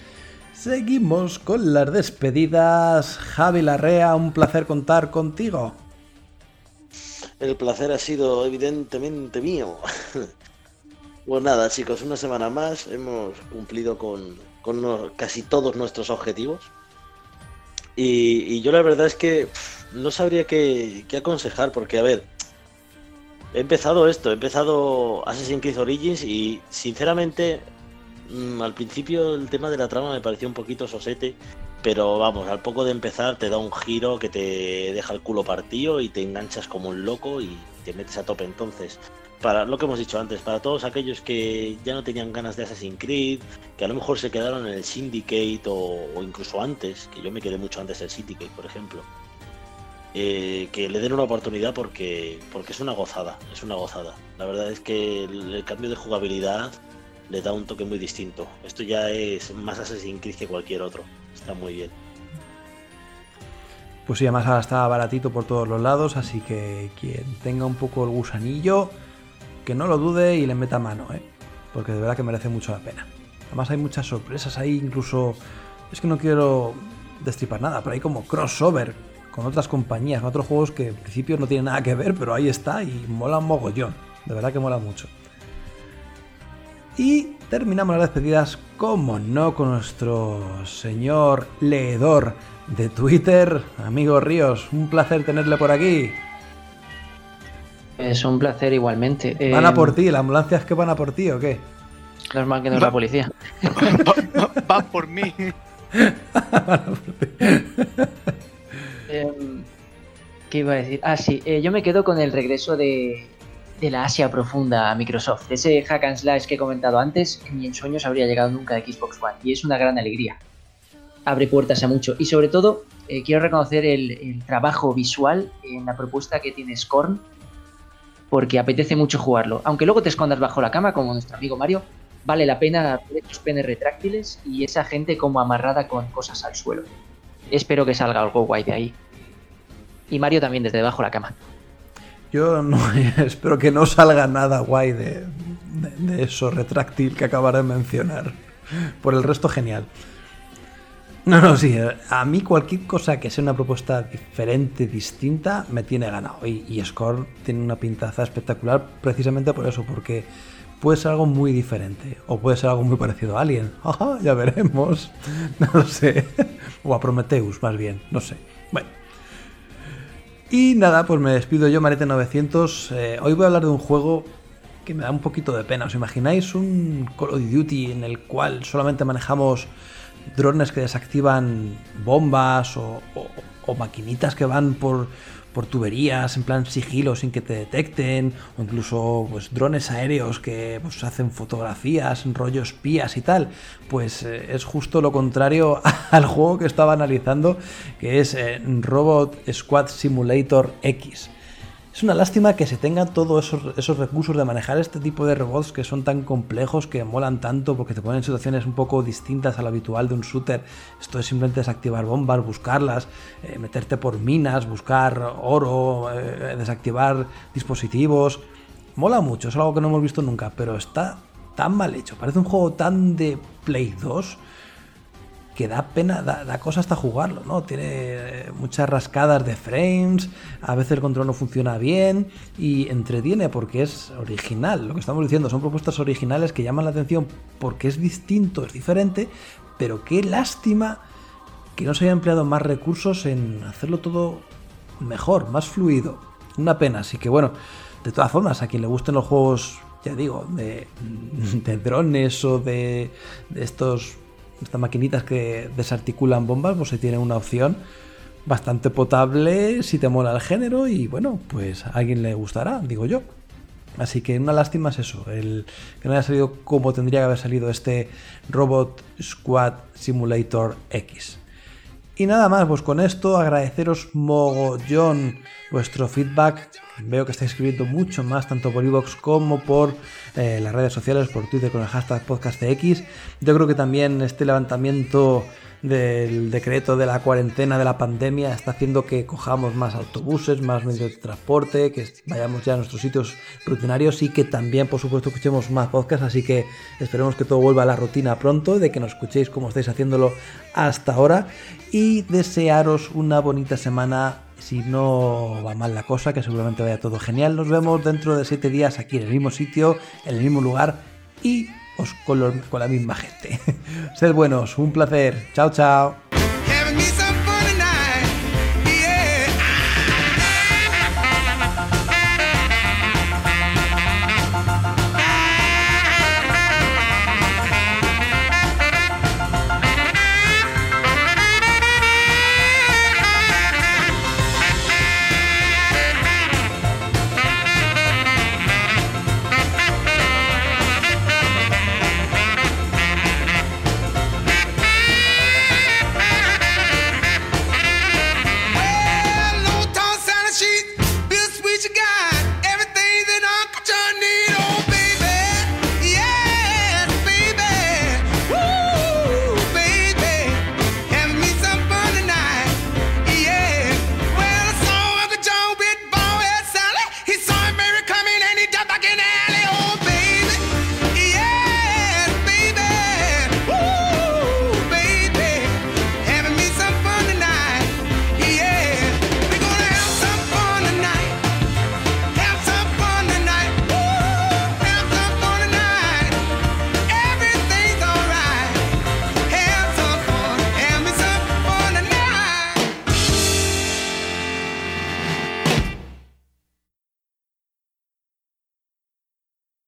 Seguimos con las despedidas. Javi Larrea, un placer contar contigo. El placer ha sido evidentemente mío. Pues nada, chicos, una semana más hemos cumplido con, casi todos nuestros objetivos. Y, yo la verdad es que no sabría qué, qué aconsejar, porque a ver, he empezado esto, he empezado Assassin's Creed Origins y sinceramente mm, al principio el tema de la trama me pareció un poquito sosete, pero vamos, al poco de empezar te da un giro que te deja el culo partido y te enganchas como un loco y te metes a tope entonces. Para lo que hemos dicho antes, para todos aquellos que ya no tenían ganas de Assassin's Creed, que a lo mejor se quedaron en el Syndicate o, incluso antes, que yo me quedé mucho antes del Syndicate, por ejemplo, eh, que le den una oportunidad porque, porque es una gozada, es una gozada. La verdad es que el, el cambio de jugabilidad le da un toque muy distinto. Esto ya es más Assassin's Creed que cualquier otro. Está muy bien. Pues sí, además ahora está baratito por todos los lados, así que quien tenga un poco el gusanillo, que no lo dude y le meta mano, ¿eh? porque de verdad que merece mucho la pena. Además hay muchas sorpresas ahí, incluso es que no quiero destripar nada, pero hay como crossover con otras compañías, con otros juegos que en principio no tienen nada que ver, pero ahí está y mola un mogollón, de verdad que mola mucho. Y terminamos las despedidas, como no, con nuestro señor leedor de Twitter, amigo Ríos. Un placer tenerle por aquí. Es un placer igualmente. ¿Van a por ti? ¿La ambulancia es que van a por ti o qué? Normal que no es la policía. Va- va- Van por mí. Em, ¿Qué iba a decir? Ah, sí, eh, yo me quedo con el regreso de, de la Asia profunda a Microsoft. Ese hack and slash que he comentado antes, que ni en sueños habría llegado nunca a Xbox One. Y es una gran alegría. Abre puertas a mucho. Y sobre todo, eh, quiero reconocer el, el trabajo visual en la propuesta que tiene Scorn, porque apetece mucho jugarlo. Aunque luego te escondas bajo la cama, como nuestro amigo Mario, vale la pena ver esos penes retráctiles y esa gente como amarrada con cosas al suelo. Espero que salga algo guay de ahí. Y Mario también desde debajo de la cama. Yo no, espero que no salga nada guay de, de, eso retráctil que acabaré de mencionar. Por el resto, genial. No, no, sí, a mí cualquier cosa que sea una propuesta diferente, distinta, me tiene ganado. Y, y Score tiene una pintaza espectacular precisamente por eso, porque puede ser algo muy diferente o puede ser algo muy parecido a Alien. Ajá, ya veremos. No lo sé. O a Prometheus, más bien, no sé. Bueno. Y nada, pues me despido yo, Marete900. Eh, hoy voy a hablar de un juego que me da un poquito de pena. ¿Os imagináis un Call of Duty en el cual solamente manejamos drones que desactivan bombas o, maquinitas que van por por tuberías en plan sigilo sin que te detecten, o incluso pues drones aéreos que pues, hacen fotografías, rollos espías y tal, pues eh, es justo lo contrario al juego que estaba analizando, que es eh, Robot Squad Simulator X. Es una lástima que se tengan todos esos, recursos de manejar este tipo de robots que son tan complejos, que molan tanto, porque te ponen en situaciones un poco distintas a lo habitual de un shooter. Esto es simplemente desactivar bombas, buscarlas, eh, meterte por minas, buscar oro, eh, desactivar dispositivos. Mola mucho, es algo que no hemos visto nunca, pero está tan mal hecho. Parece un juego tan de Play 2 que da pena, da, cosa hasta jugarlo, ¿no? Tiene muchas rascadas de frames, a veces el control no funciona bien y entretiene porque es original. Lo que estamos diciendo son propuestas originales que llaman la atención porque es distinto, es diferente, pero qué lástima que no se haya empleado más recursos en hacerlo todo mejor, más fluido. Una pena, así que bueno, de todas formas, a quien le gusten los juegos, ya digo, de, drones o de, de estos estas maquinitas que desarticulan bombas, pues se tiene una opción bastante potable si te mola el género y bueno, pues a alguien le gustará, digo yo. Así que una lástima es eso, el que no haya salido como tendría que haber salido este Robot Squad Simulator X. Y nada más, pues con esto agradeceros mogollón vuestro feedback. Veo que estáis escribiendo mucho más, tanto por iVoox como por eh, las redes sociales, por Twitter con el hashtag podcastx. Yo creo que también este levantamiento del decreto de la cuarentena, de la pandemia, está haciendo que cojamos más autobuses, más medios de transporte, que vayamos ya a nuestros sitios rutinarios y que también, por supuesto, escuchemos más podcasts. Así que esperemos que todo vuelva a la rutina pronto, de que nos escuchéis como estáis haciéndolo hasta ahora y desearos una bonita semana. Si no va mal la cosa, que seguramente vaya todo genial. Nos vemos dentro de 7 días aquí en el mismo sitio, en el mismo lugar y con, con la misma gente. Sed buenos, un placer. Chao, chao.